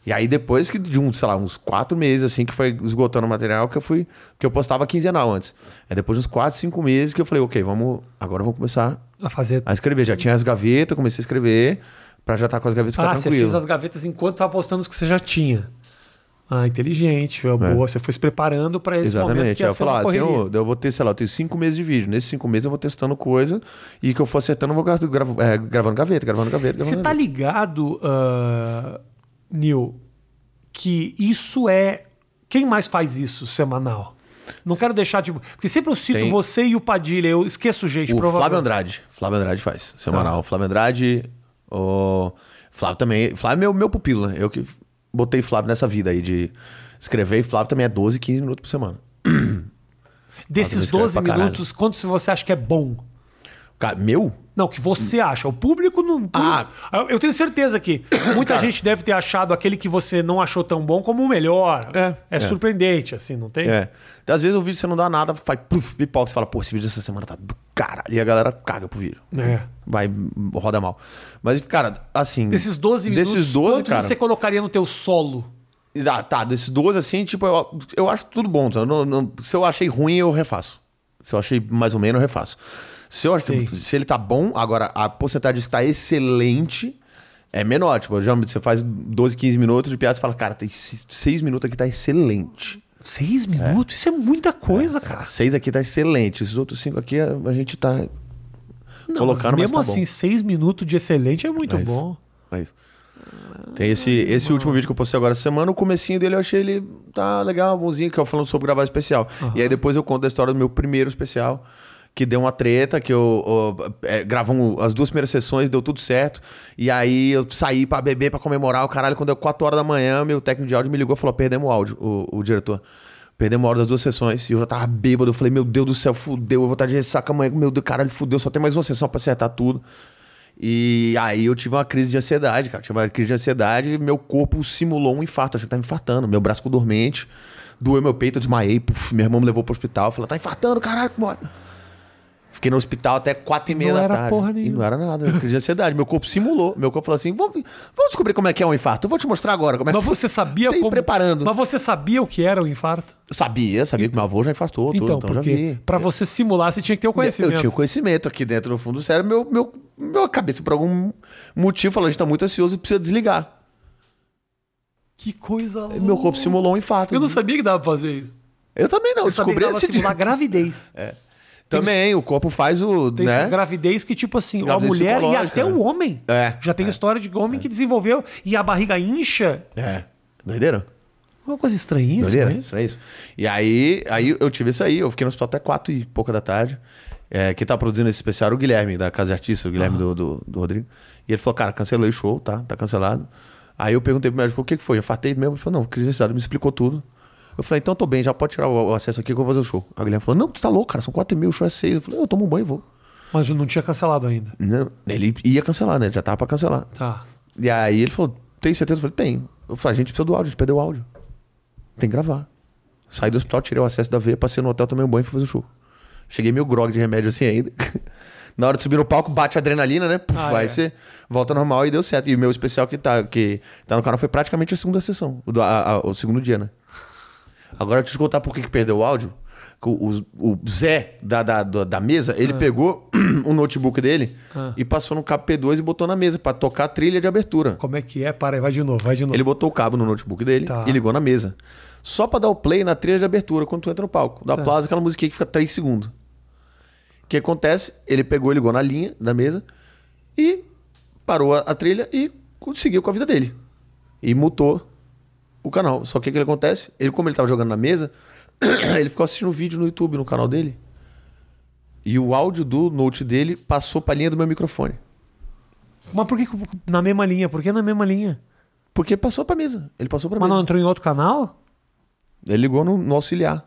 E aí, depois que de um, sei lá, uns quatro meses, assim, que foi esgotando o material, que eu fui. Que eu postava quinzenal antes. Aí depois de uns quatro, cinco meses que eu falei, ok, vamos. Agora vamos começar A fazer. a escrever. Já tinha as gavetas, comecei a escrever, pra já estar com as gavetas ficar Ah, você tranquilo. fez as gavetas enquanto tava postando os que você já tinha. Ah, inteligente, foi boa. Você foi se preparando pra esse momento É. Exatamente. que Aí ia eu ah, tenho, eu vou ter, sei lá, eu tenho cinco meses de vídeo. Nesses cinco meses eu vou testando coisa e que eu for acertando, eu vou gra- gra- é, gravando gaveta, gravando gaveta. Você tá ligado, ah, Nil, que isso é. Quem mais faz isso semanal? Não quero deixar de. Porque sempre eu cito Tem- você e o Padilha, eu esqueço gente, O provavelmente. Flávio Andrade. Flávio Andrade faz. Tá. Semanal. Flávio Andrade. O Flávio também. Flávio é meu, meu pupilo, né? Eu que botei Flávio nessa vida aí de escrever. E Flávio também é 12, 15 minutos por semana. Desses escreve 12 pra caralho. minutos, quantos você acha que é bom? Cara, meu? Não, que você acha. O público não. Ah. Eu tenho certeza que muita Cara. gente deve ter achado aquele que você não achou tão bom como o melhor. É, é. surpreendente, assim, não tem? É. Então, às vezes o vídeo você não dá nada, faz pluf, pipoca, você fala, pô, esse vídeo dessa semana tá do caralho. E a galera caga pro vídeo. É. Vai, roda mal. Mas, cara, assim. Desses 12 minutos, Desses 12, quantos cara. você colocaria no teu solo? Ah, tá, desses 12, assim, tipo, eu, eu acho tudo bom. tá? Eu não- não- se eu achei ruim, eu refaço. Se eu achei mais ou menos, eu refaço. Se, eu Sim. se ele tá bom, agora a porcentagem de que tá excelente é menor. Tipo, já você faz 12, 15 minutos de piada e fala, cara, tem 6 minutos aqui tá excelente. Seis minutos? Isso é muita coisa, cara. 6 aqui tá excelente. Esses outros 5 aqui a, gente tá Não, colocando, mas mas mesmo tá assim, bom. seis minutos de excelente é muito É bom. É isso. Tem esse, esse último vídeo que eu postei agora essa semana, o comecinho dele eu achei ele tá legal, bonzinho, que é eu falando sobre gravar especial. E aí depois eu conto a história do meu primeiro especial, que deu uma treta, que eu, eu é, gravamos as duas primeiras sessões, deu tudo certo. E aí eu saí pra beber, pra comemorar, o caralho, quando deu 4 horas da manhã, meu técnico de áudio me ligou e falou, perdemos o áudio, o, o diretor. Perdemos o áudio das duas sessões e eu já tava bêbado. Eu falei, meu Deus do céu, fudeu. Eu vou estar de ressaca amanhã. Meu Deus, caralho, fudeu. Só tem mais uma sessão pra acertar tudo. E aí eu tive uma crise de ansiedade, cara. Tive uma crise de ansiedade e meu corpo simulou um infarto. Achei que tava infartando. Meu braço ficou dormente. Doeu meu peito, eu desmaiei. Puf, meu irmão me levou pro hospital. Falou, tá infartando, caralho. Morre. Fiquei no hospital até quatro e meia Não da tarde. porra e não era nada. Crise de ansiedade. Meu corpo simulou. Meu corpo falou assim: vamos, vamos descobrir como é que é um infarto. Eu vou te mostrar agora como é Mas que você sabia como... preparando. Mas você sabia o que era o infarto? Eu sabia, sabia que meu avô já infartou, tudo, Então, então já vi. pra você simular, você tinha que ter o conhecimento. Eu tinha o conhecimento aqui dentro do fundo do cérebro. Meu, meu, meu cabeça, por algum motivo, falou: a gente tá muito ansioso e precisa desligar. Que coisa louca. Meu corpo simulou um infarto. Eu não sabia que dava pra fazer isso. Eu também não, Eu sabia que descobri dava esse simular dia. gravidez. Também, o corpo faz o. Tem né? gravidez que, tipo assim, a Gravidez mulher e até né? o homem. É, Já tem história de homem que desenvolveu e a barriga incha. É. Doideira? Uma coisa estranhíssima, Doideira? hein? Isso é isso. E aí, aí eu tive isso aí, eu fiquei no hospital até quatro e pouca da tarde. É, quem tá produzindo esse especial era o Guilherme, da Casa de Artista, o Guilherme do, do, do Rodrigo. E ele falou, cara, cancelei o show, tá? Tá cancelado. Aí eu perguntei pro médico, o que que foi? Eu fartei mesmo? Ele falou, não, crise de ansiedade, me explicou tudo. Eu falei, então tô bem, já pode tirar o acesso aqui que eu vou fazer o show. A Guilherme falou, não, tu tá louco, cara, são quatro e meia, o show é seis. Eu falei, eu tomo um banho e vou. Mas não tinha cancelado ainda. Não, ele ia cancelar, né? Já tava pra cancelar. Tá. E aí ele falou, tem certeza? Eu falei, tenho. Eu falei, a gente precisa do áudio, a gente perdeu o áudio. Tem que gravar. Saí do hospital, tirei o acesso da veia, passei no hotel, tomei um banho e fui fazer o show. Cheguei meio grog de remédio assim ainda. Na hora de subir no palco, bate a adrenalina, né? Puf, Ah, aí é. você volta normal e deu certo. E o meu especial que tá, que tá no canal foi praticamente a segunda sessão, o, do- a- a- o segundo dia, né? Agora deixa eu te contar por que que perdeu o áudio. O, o- Zé da, da, da, da mesa, ele Ah. pegou o notebook dele e passou no cabo P2 e botou na mesa pra tocar a trilha de abertura. Como é que é? Para aí, vai de novo, vai de novo. Ele botou o cabo no notebook dele Tá. e ligou na mesa. Só pra dar o play na trilha de abertura quando tu entra no palco. Do Tá. aplauso, aquela musiquinha que fica 3 segundos. O que acontece? Ele pegou e ligou na linha da mesa e parou a, a trilha e seguiu com a vida dele. E mutou o canal. Só que o que acontece? Ele, como ele tava jogando na mesa, ele ficou assistindo vídeo no YouTube, no canal dele. E o áudio do note dele passou pra linha do meu microfone. Mas por que na mesma linha? Por que na mesma linha? Porque passou pra mesa. Ele passou pra Mas mesa. não entrou em outro canal? Ele ligou no, no auxiliar.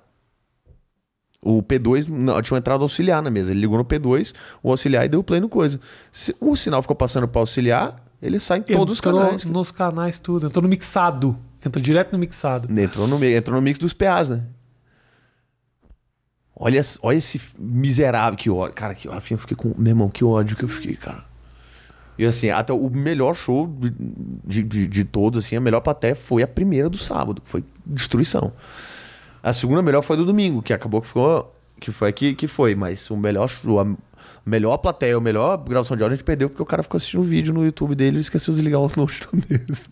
O P2 não, tinha uma entrada auxiliar na mesa. Ele ligou no P2, o auxiliar e deu play no coisa. Se o sinal ficou passando para auxiliar, ele sai em todos os Entrou canais. nos canais tudo. Entrou no mixado. Entrou direto no mixado. Entrou no, entrou no mix dos PAs, né? Olha, olha esse miserável. Que ódio. Cara, que ódio. Eu fiquei com. Meu irmão, que ódio que eu fiquei, cara. E assim, até o melhor show de, de, de, todos, assim, a melhor plateia foi a primeira do sábado, que foi destruição. A segunda melhor foi do domingo, que acabou que ficou. Que foi que, que foi, mas o melhor show, a melhor plateia, a melhor gravação de áudio a gente perdeu porque o cara ficou assistindo o vídeo no YouTube dele e esqueceu de desligar o note da mesa.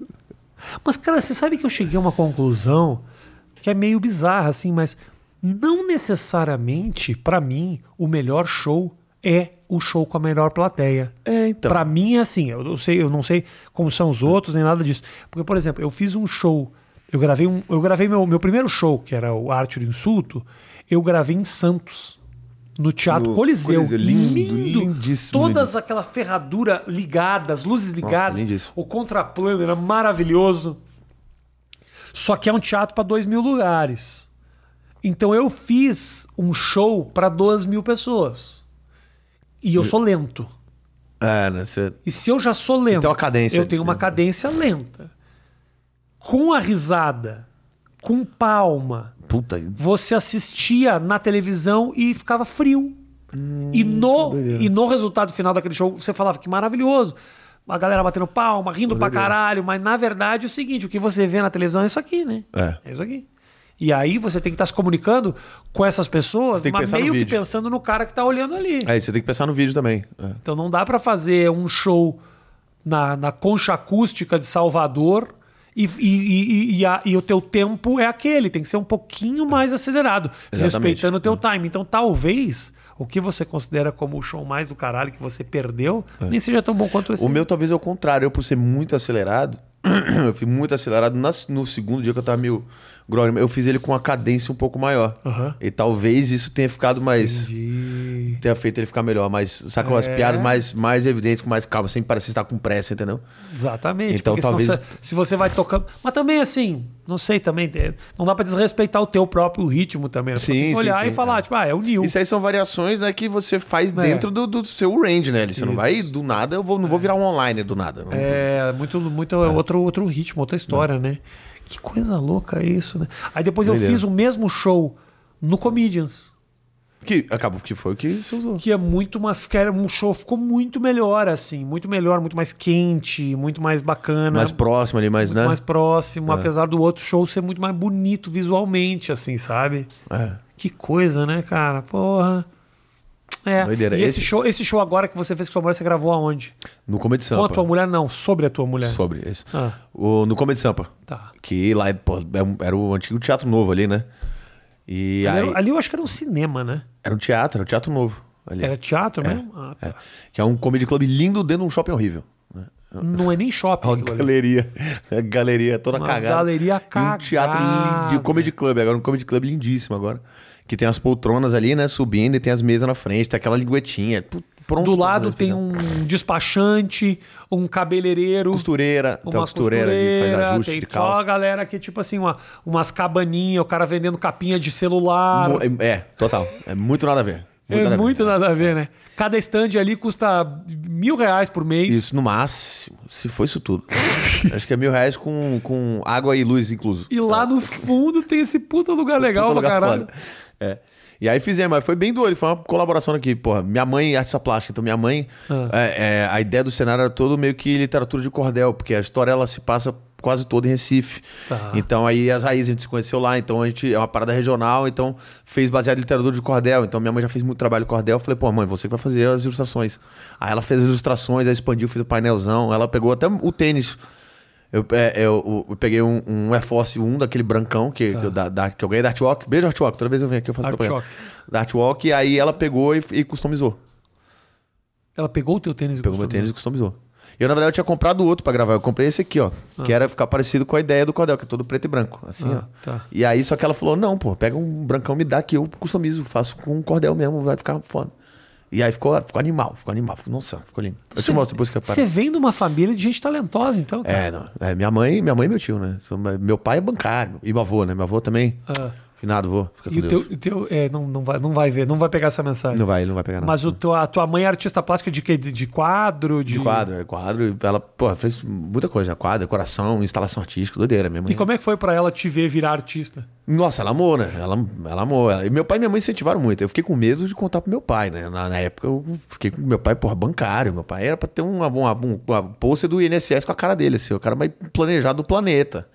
Mas, cara, você sabe que eu cheguei a uma conclusão que é meio bizarra, assim, mas não necessariamente, pra mim, o melhor show é o show com a melhor plateia. É, então. Pra mim é assim, eu não sei, eu não sei como são os outros nem nada disso. Porque, por exemplo, eu fiz um show, eu gravei um, eu gravei meu, meu primeiro show, que era o Arte do Insulto, eu gravei em Santos. No Teatro No Coliseu. Coliseu, lindo, lindíssimo, Todas aquela ferradura ligada, as luzes ligadas. lindíssimo. o contraplano era maravilhoso. Só que é um teatro para dois mil lugares. Então eu fiz um show para duas mil pessoas. E eu sou lento. É, né? Você... E se eu já sou lento, tem uma cadência. eu tenho uma cadência lenta. Com a risada, com palma, Puta. você assistia na televisão e ficava frio. Hum, e, no, e no resultado final daquele show, você falava que maravilhoso. A galera batendo palma, rindo pra caralho, mas na verdade é o seguinte: o que você vê na televisão é isso aqui, né? É. É isso aqui. E aí você tem que estar se comunicando com essas pessoas, mas meio que pensando no cara que tá olhando ali. É, você tem que pensar no vídeo também. É. Então não dá pra fazer um show na, na concha acústica de Salvador e, e, e, e, a- e o teu tempo é aquele, tem que ser um pouquinho mais acelerado, Exatamente. respeitando o teu time. Então talvez o que você considera como o show mais do caralho que você perdeu nem seja tão bom quanto esse. O meu talvez é o contrário. Eu, por ser muito acelerado, eu fui muito acelerado. no segundo dia que eu tava meio eu fiz ele com uma cadência um pouco maior. Aham. E talvez isso tenha ficado mais. Entendi. Tenha feito ele ficar melhor, mas saca as É. piadas mais, mais evidentes, com mais calma, sem parecer estar com pressa, entendeu? Exatamente. Então, talvez- você- se você vai tocando. Mas também, assim, não sei também. é, Não dá pra desrespeitar o teu próprio ritmo também. né? Sim, sim, olhar sim, e falar, é. tipo, ah, é o Neil. Isso aí são variações né, que você faz É. dentro do, do seu range, né? Você não Isso. vai do nada, eu vou, não vou virar um online do nada. Não- É, muito, muito outro, outro ritmo, outra história, né? Que coisa louca isso, né? Aí depois eu fiz o mesmo show no Comedians, Que acabou que foi o que você usou. que é muito mais. Que era um show, ficou muito melhor, assim, muito melhor, muito mais quente, muito mais bacana. Mais próximo ali, mais, né? mais próximo, apesar do outro show ser muito mais bonito visualmente, assim, sabe? É. Que coisa, né, cara? Porra. É. Doideira. E esse, Esse- show, esse show agora que você fez com sua mulher, você gravou aonde? No Comedy Com a Sampa. tua mulher, não, sobre a tua mulher. Sobre isso. Ah, O, no Comedy Sampa. tá. Que lá pô, é era o antigo Teatro Novo ali, né? E Ali, aí, ali eu acho que era um cinema, né? era um teatro, era um teatro novo. Ali. Era teatro mesmo? Ah, tá. É. Que é um comedy club lindo dentro de um shopping horrível. Não é nem shopping. Uma aquilo ali. galeria. A galeria toda Umas cagada. galeria E Um teatro cagada. lindo. Um comedy club. Agora um comedy club lindíssimo agora. Que tem as poltronas ali, né? Subindo e tem as mesas na frente. Tem aquela linguetinha. Pronto Do lado tem um despachante, um cabeleireiro. Costureira, tem uma uma costureira, que faz ajuste tem de só a calça. galera que, tipo assim, uma, umas cabaninhas, o cara vendendo capinha de celular. Mu- É, total. É muito nada a ver. é nada a ver. muito nada a ver, né? Cada stand ali custa mil reais por mês. Isso no máximo, se for isso tudo. Acho que é mil reais com, com água e luz incluso. E lá no fundo tem esse puta lugar legal Puta pra lugar caralho. foda. É. E aí fizemos, mas foi bem doido, foi uma colaboração aqui, porra. Minha mãe é artista plástica, então minha mãe, Ah. é, é, a ideia do cenário era todo meio que literatura de cordel, porque a história ela se passa quase toda em Recife. Tá. Então aí as raízes a gente se conheceu lá, então a gente é uma parada regional, então fez baseado em literatura de cordel. Então minha mãe já fez muito trabalho de cordel, eu falei, pô, mãe, você que vai fazer as ilustrações. Aí ela fez as ilustrações, aí expandiu, fez o painelzão, ela pegou até o tênis. Eu, é, eu, eu peguei um, um Air Force 1 daquele brancão que, que, eu, da, da- que eu ganhei da Artwalk. Beijo, Artwalk. Toda vez eu venho aqui eu faço Artwalk. propaganda. Da Artwalk. E aí ela pegou e, e customizou. Ela pegou o teu tênis e Pegou meu customizou. tênis e customizou. E eu, na verdade, eu tinha comprado outro pra gravar. Eu comprei esse aqui, ó. Que era ficar parecido com a ideia do cordel, que é todo preto e branco. Assim, Ah, ó. tá. E aí, só que ela falou: não, pô, pega um brancão, me dá que eu customizo, faço com um cordel mesmo, vai ficar foda. E aí ficou, ficou animal, ficou animal. Ficou, nossa, ficou lindo. Eu te mostro depois que eu paro. Você vem de uma família de gente talentosa, então, cara. É, não. É, minha mãe, minha mãe e meu tio, né? Meu pai é bancário. E meu avô, né? Meu avô também. Ah. Finado, vô. Fica E o teu, o teu é, não, não, vai, não vai ver, não vai pegar essa mensagem. Não vai, ele não vai pegar nada. Mas o teu, a tua mãe é artista plástica de quê? De, de quadro? De, De quadro, é quadro. Ela, pô, fez muita coisa. Quadro, decoração, instalação artística, doideira. Mãe. E como é que foi pra ela te ver virar artista? Nossa, ela amou, né? Ela, ela amou. E meu pai e minha mãe incentivaram muito. Eu fiquei com medo de contar pro meu pai, né? Na, na época eu fiquei com meu pai, porra, bancário. Meu pai era pra ter uma, uma, uma, uma pôster do INSS com a cara dele, assim, o cara mais planejado do planeta.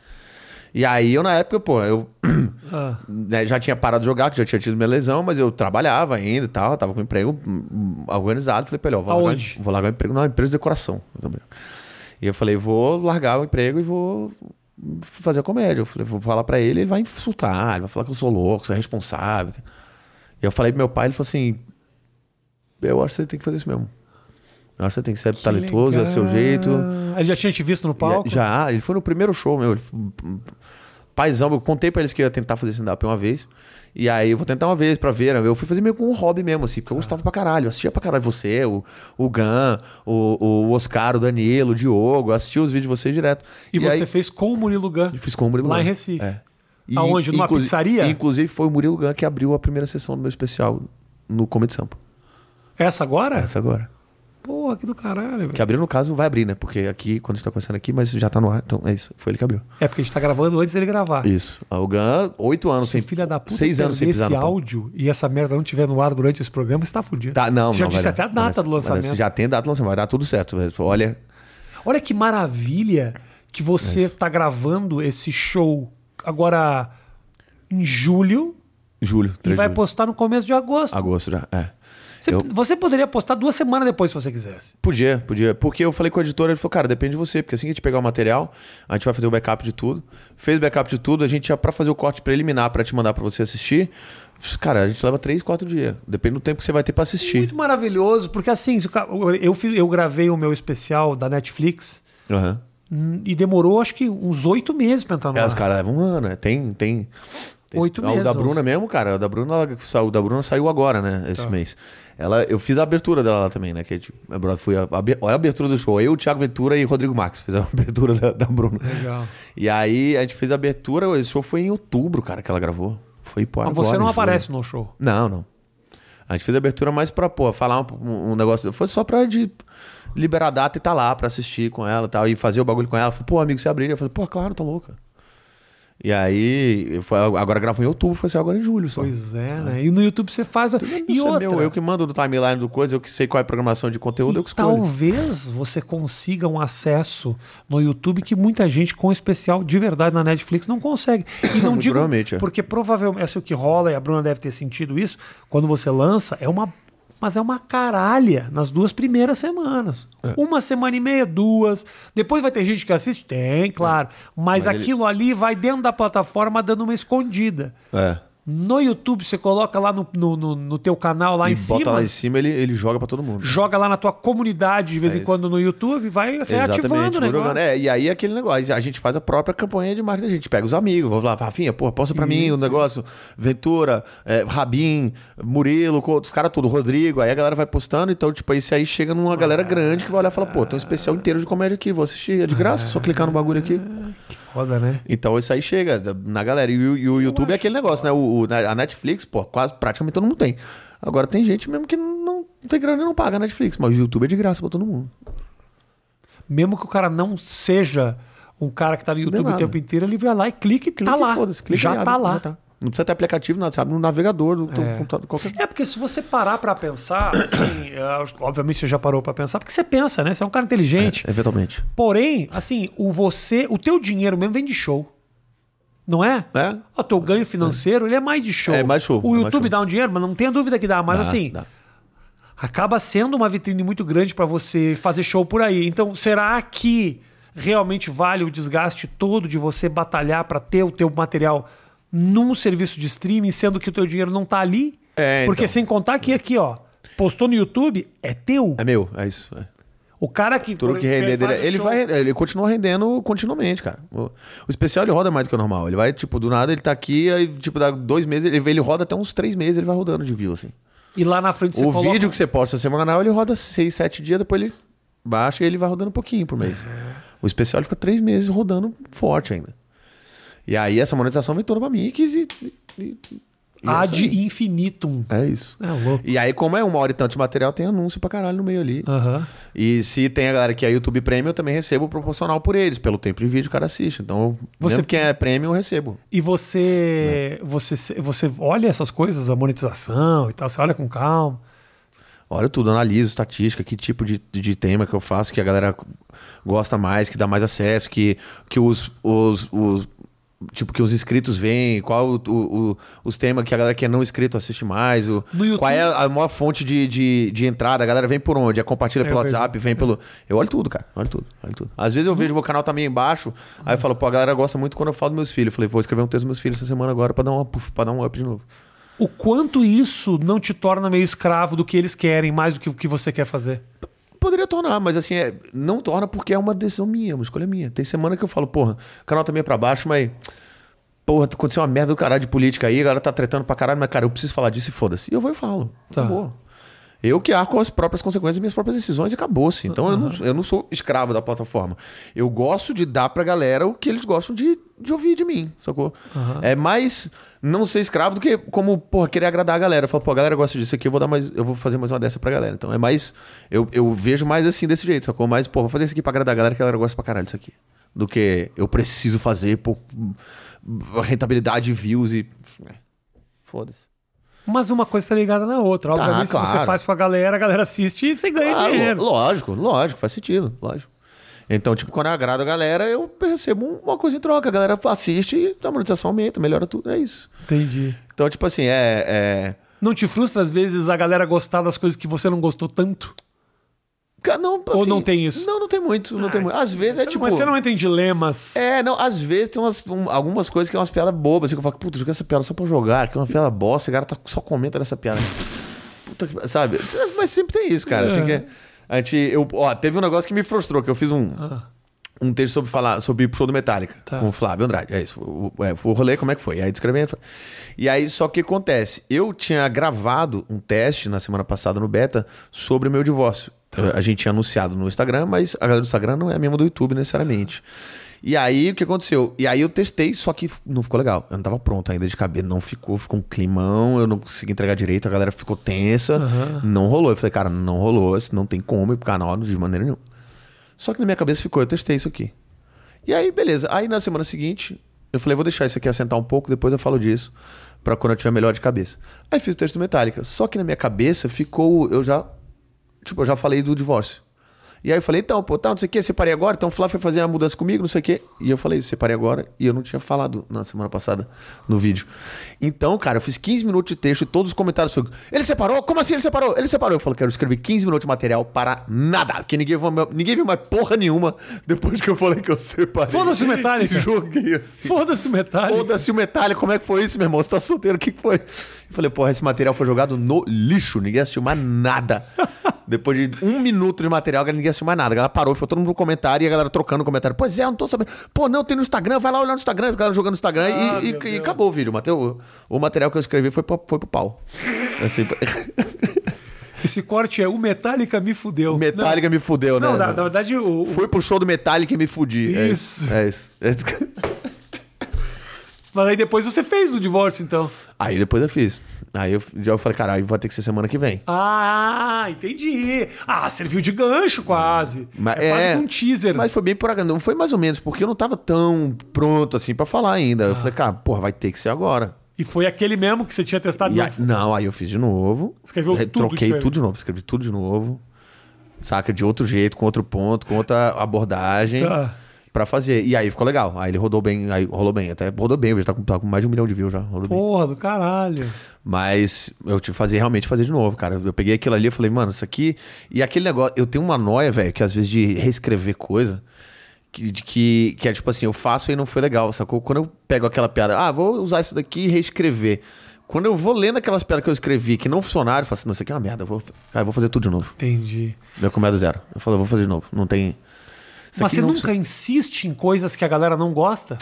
E aí eu, na época, pô, eu Ah, né, já tinha parado de jogar, que já tinha tido minha lesão, mas eu trabalhava ainda e tal, tava com emprego hum, organizado. Falei pra ele, ó, vou largar, vou largar o emprego numa empresa de decoração. E eu falei, vou largar o emprego e vou fazer a comédia. Eu falei, vou falar pra ele, ele vai insultar, ele vai falar que eu sou louco, sou irresponsável. E eu falei pro meu pai, ele falou assim, eu acho que você tem que fazer isso mesmo. Eu acho que você tem que ser que talentoso, é seu legal. jeito. Ele já tinha te visto no palco? Já, ele foi no primeiro show meu. Ele, paizão, eu contei pra eles que eu ia tentar fazer stand-up uma vez. E aí eu vou tentar uma vez pra ver. né? Eu fui fazer meio com um hobby mesmo, assim, porque eu gostava pra caralho. Eu assistia pra caralho você, o, o Gan, o, o Oscar, o Danilo, o Diogo. Eu assistia os vídeos de vocês direto. E, você aí, fez com o Murilo Gun. eu fiz com o Murilo Lá Gun. em Recife. É. Aonde? Numa inclusi- pizzaria? Inclusive foi o Murilo Gun que abriu a primeira sessão do meu especial no Comedy Sampa. Essa agora? Essa agora. Porra, que do caralho. velho. Que abriu, no caso, vai abrir, né? Porque aqui, quando a gente tá conversando aqui, mas já tá no ar. Então é isso. Foi ele que abriu. É porque a gente tá gravando antes dele gravar. Isso. O Gan, oito anos Se sem. filha da puta seis anos sem pisar esse no palco. áudio e essa merda não tiver no ar durante esse programa, você tá fudido. Tá, não, Você já não, vai disse dar. até a data Vai do lançamento. Vai dar. Já tem a data do lançamento, vai dar tudo certo. velho. Olha, Olha que maravilha que você tá gravando esse show agora em julho julho, e 3 vai de julho. postar no começo de agosto. Agosto já, é. Você, Eu- você poderia postar duas semanas depois se você quisesse. Podia, podia. Porque eu falei com o editor, ele falou, cara, depende de você, porque assim que a gente pegar o material, a gente vai fazer o backup de tudo. Fez o backup de tudo, a gente já, pra fazer o corte preliminar, pra te mandar pra você assistir, cara, a gente leva três, quatro dias. Depende do tempo que você vai ter pra assistir. Muito maravilhoso, porque assim, eu, fiz- eu gravei o meu especial da Netflix Aham. hum, e demorou acho que uns oito meses pra entrar no É, ar. os caras levam um ano, né? Tem, tem. Oito meses, O da. Bruna mesmo, cara. O da Bruna, o da Bruna saiu agora, né? Esse Tá. mês. Ela, eu fiz a abertura dela lá também, né? Que a Bruna foi a, a, a abertura do show. Eu, Thiago Ventura e Rodrigo Max fiz a abertura da, da Bruna. Legal. E aí a gente fez a abertura. Esse show foi em outubro, cara, que ela gravou. Foi pô, Mas agora, você não em aparece julho. no show. Não, não. A gente fez a abertura mais pra, pô, falar um, um negócio. Foi só pra de liberar a data e tá lá pra assistir com ela e tal. E fazer o bagulho com ela. Falei, pô, amigo, você abriria? Eu falei, pô, claro, tá louca. E aí, foi, agora gravou em outubro, foi ser agora em julho só. Pois é, né? E no YouTube você faz. E é outra. meu, eu que mando do timeline do coisa, eu que sei qual é a programação de conteúdo, eu que E escolho. talvez você consiga um acesso no YouTube que muita gente com especial de verdade na Netflix não consegue. E não digo é. porque provavelmente é o que rola e a Bruna deve ter sentido isso. Quando você lança é uma mas é uma caralha nas duas primeiras semanas. É. Uma semana e meia, duas. Depois vai ter gente que assiste? Tem, claro. Mas, Mas ele- aquilo ali vai dentro da plataforma dando uma escondida. É. No YouTube, você coloca lá no, no, no, no teu canal, lá e em bota cima. lá em cima, ele, ele joga pra todo mundo. Joga lá na tua comunidade de vez É em isso. quando no YouTube, vai reativando o vou negócio. jogando. É, e aí aquele negócio, a gente faz a própria campanha de marketing, a gente pega os amigos, vamos lá, Rafinha, pô, posta pra mim o Isso. negócio, Ventura, é, Rabin, Murilo, os caras tudo, Rodrigo, aí a galera vai postando, então, tipo, esse aí chega numa galera grande que vai olhar e fala, pô, tem um especial inteiro de comédia aqui, vou assistir, é de graça, só clicar no bagulho aqui. Foda, né? Então isso aí chega na galera. E, o- e o YouTube é aquele negócio, né? O, o- na- a Netflix, pô, quase praticamente todo mundo tem. Agora tem gente mesmo que não, não tem grana e não paga a Netflix, mas o YouTube é de graça pra todo mundo. Mesmo que o cara não seja um cara que tá no YouTube o tempo inteiro, ele vai lá e clica e tá Clica e lá. foda-se, clica e já abre, tá lá. já tá. Não precisa ter aplicativo, nada, sabe? No navegador do teu computador, qualquer É porque se você parar pra pensar, assim, é, obviamente você já parou pra pensar, porque você pensa, né? Você é um cara inteligente. Eventualmente. Porém, assim, o você, o teu dinheiro mesmo vem de show. Não é? É? O teu ganho financeiro, ele é mais de show. É mais show, O é YouTube show. dá um dinheiro, mas não tenha dúvida que dá. Mas Dá, assim, dá. acaba sendo uma vitrine muito grande pra você fazer show por aí. Então, será que realmente vale o desgaste todo de você batalhar pra ter o teu material num serviço de streaming, sendo que o teu dinheiro não tá ali? É, Porque então. sem contar que aqui, ó, postou no YouTube, é teu. É meu, é isso. é. O cara que Tudo que render dele. Ele, vai, ele continua rendendo continuamente, cara. O, o especial ele roda mais do que o normal. Ele vai, tipo, do nada ele tá aqui, aí, tipo, dá dois meses, ele, ele roda até uns três meses, ele vai rodando de view, assim. E lá na frente você o coloca... vídeo que você posta semanal, ele roda seis, sete dias, depois ele baixa e ele vai rodando um pouquinho por mês. O especial ele fica três meses rodando forte ainda. E aí essa monetização vem toda pra Mix e. e, é ad infinitum. É isso. É louco. E aí, como é uma hora e tanto de material, tem anúncio pra caralho no meio ali. Aham. E se tem a galera que é YouTube Premium, eu também recebo proporcional por eles, pelo tempo de vídeo que o cara assiste. Então, Você- mesmo quem é Premium, eu recebo. E você, você, você olha essas coisas, a monetização e tal, você olha com calma. Olha tudo, analiso estatística, que tipo de, de tema que eu faço, que a galera gosta mais, que dá mais acesso, que, que os, os, os- Tipo, que os inscritos veem, qual o, o- o- os temas que a galera que é não inscrito assiste mais, o, YouTube- qual é a maior fonte de, de, de entrada, a galera vem por onde? É compartilha É pelo. WhatsApp, vem pelo. Eu olho tudo, cara. Olho tudo, olho tudo. Às vezes eu vejo o meu canal também embaixo, aí eu falo, pô, a galera gosta muito quando eu falo dos meus filhos. Eu falei, vou escrever um texto dos meus filhos essa semana agora pra dar uma puff, pra dar um up de novo. O quanto isso não te torna meio escravo do que eles querem, mais do que o que você quer fazer? Poderia tornar, mas assim, é, não torna porque é uma decisão minha, é uma escolha minha. Tem semana que eu falo, porra, o canal tá meio pra baixo, mas. Porra, aconteceu uma merda do caralho de política aí, a galera tá tretando pra caralho, mas cara, eu preciso falar disso e foda-se. E eu vou e falo. Tá. Acabou. Eu que arco as próprias consequências das minhas próprias decisões e acabou-se. Então eu, não, eu não sou escravo da plataforma. Eu gosto de dar pra galera o que eles gostam de, de ouvir de mim, sacou? É mais não ser escravo do que como, porra, querer agradar a galera. Eu falo, pô, a galera gosta disso aqui, eu vou dar mais, eu vou fazer mais uma dessa pra galera. Então é mais. Eu, eu vejo mais assim desse jeito, sacou? Mais, pô, vou fazer isso aqui pra agradar a galera que a galera gosta pra caralho disso aqui. Do que eu preciso fazer por rentabilidade, views e. é, Foda-se. Mas uma coisa tá ligada na outra. Obviamente, se você claro. faz pra galera, a galera assiste e você ganha Claro, dinheiro. lógico, lógico, faz sentido, lógico. Então, tipo, quando eu agrado a galera, eu recebo uma coisa em troca. A galera assiste e a monetização aumenta, melhora tudo. É isso. Entendi. Então, tipo assim, é. é... Não te frustra, às vezes, a galera gostar das coisas que você não gostou tanto? Não, Ou assim, não tem isso? Não, não tem muito. Não tem muito. Às vezes é tipo. Mas você não entra em dilemas. É, não, às vezes tem umas, um- algumas coisas que é umas piadas bobas, assim, que eu falo, puta, joguei essa piada só pra jogar, que é uma piada bosta, a cara tá, só comenta dessa piada. Puta que. Sabe? Mas sempre tem isso, cara. assim, É. que a gente. Eu, ó, teve um negócio que me frustrou, que eu fiz um. Um texto sobre falar sobre o show do Metallica, Tá. com o Flávio Andrade. É isso. O, o- é, o rolê, como é que foi? E aí descrevendo. E aí, só que acontece? Eu tinha gravado um teste na semana passada no beta sobre o meu divórcio. A gente tinha anunciado no Instagram, mas a galera do Instagram não é mesmo do YouTube necessariamente. E aí, o que aconteceu? E aí eu testei, só que não ficou legal. Eu não tava pronto ainda de cabeça, não ficou, ficou um climão, eu não consegui entregar direito, a galera ficou tensa, não rolou. Eu falei, cara, não rolou, não tem como ir pro canal de maneira nenhuma. Só que na minha cabeça ficou, eu testei isso aqui. E aí, beleza. Aí na semana seguinte, eu falei, vou deixar isso aqui assentar um pouco, depois eu falo disso, pra quando eu tiver melhor de cabeça. Aí fiz o texto do Metallica. Só que na minha cabeça ficou, eu já, tipo, eu já falei do divórcio. E aí eu falei, então, pô, tá, não sei o que, separei agora, então o Flávio foi fazer uma mudança comigo, não sei o que. E eu falei, separei agora, e eu não tinha falado na semana passada no vídeo. Então, cara, eu fiz 15 minutos de texto e todos os comentários foram, ele separou? Como assim ele separou? Ele separou. Eu falei, quero escrever 15 minutos de material para nada, porque ninguém viu, ninguém viu mais porra nenhuma depois que eu falei que eu separei. Foda-se o Metallica. Joguei assim. Foda-se o Metallica. Foda-se o Metallica, como é que foi isso, meu irmão? Você tá solteiro, o que que foi? Eu falei, porra, esse material foi jogado no lixo, ninguém assistiu mais nada. Depois de um minuto de material, ninguém assistiu mais nada. A galera parou, foi todo mundo no comentário e a galera trocando comentário. Pois é, eu não tô sabendo. Pô, não, tem no Instagram, vai lá olhar no Instagram, a galera jogando no Instagram Ah, e, e- e acabou o vídeo. Mateu, o material que eu escrevi foi, pro- foi pro pau. Assim, Esse corte é o Metallica me fudeu. Metallica me fudeu, Não, né? não na, na verdade, o, o- Fui pro show do Metallica e me fudi. É Isso. É isso. É isso. mas aí depois você fez do divórcio, então. Aí depois eu fiz. Aí eu já eu falei, caralho, vai ter que ser semana que vem. Ah, entendi. Ah, serviu de gancho quase. Mas- é quase é, um teaser. Mas foi bem por agora. Não foi mais ou menos, porque eu não tava tão pronto assim pra falar ainda. Ah. Eu falei, cara, porra, vai ter que ser agora. E foi aquele mesmo que você tinha testado aí- não, aí eu fiz de novo. Escreveu Aí tudo Troquei diferente. tudo de novo, escrevi tudo de novo. Saca? De outro jeito, com outro ponto, com outra abordagem. Tá. Pra fazer. E aí ficou legal. Aí ele rodou bem, aí rolou bem. Até rodou bem, já tá com, tá com mais de um milhão de views já. Rodou bem. Porra do caralho. Mas eu tive que fazer, realmente fazer de novo, cara. Eu peguei aquilo ali e falei, mano, isso aqui. E aquele negócio, eu tenho uma noia, velho, que às vezes de reescrever coisa. Que, de que, que é tipo assim, eu faço e não foi legal, sacou? Quando eu pego aquela piada, ah, vou usar isso daqui e reescrever. Quando eu vou lendo aquelas piadas que eu escrevi que não funcionaram, eu falo assim, não, isso aqui é uma merda, eu vou, cara, eu vou fazer tudo de novo. Entendi. Eu começo do zero. Eu falo, eu vou fazer de novo. Não tem. Mas você nunca insiste em coisas que a galera não gosta?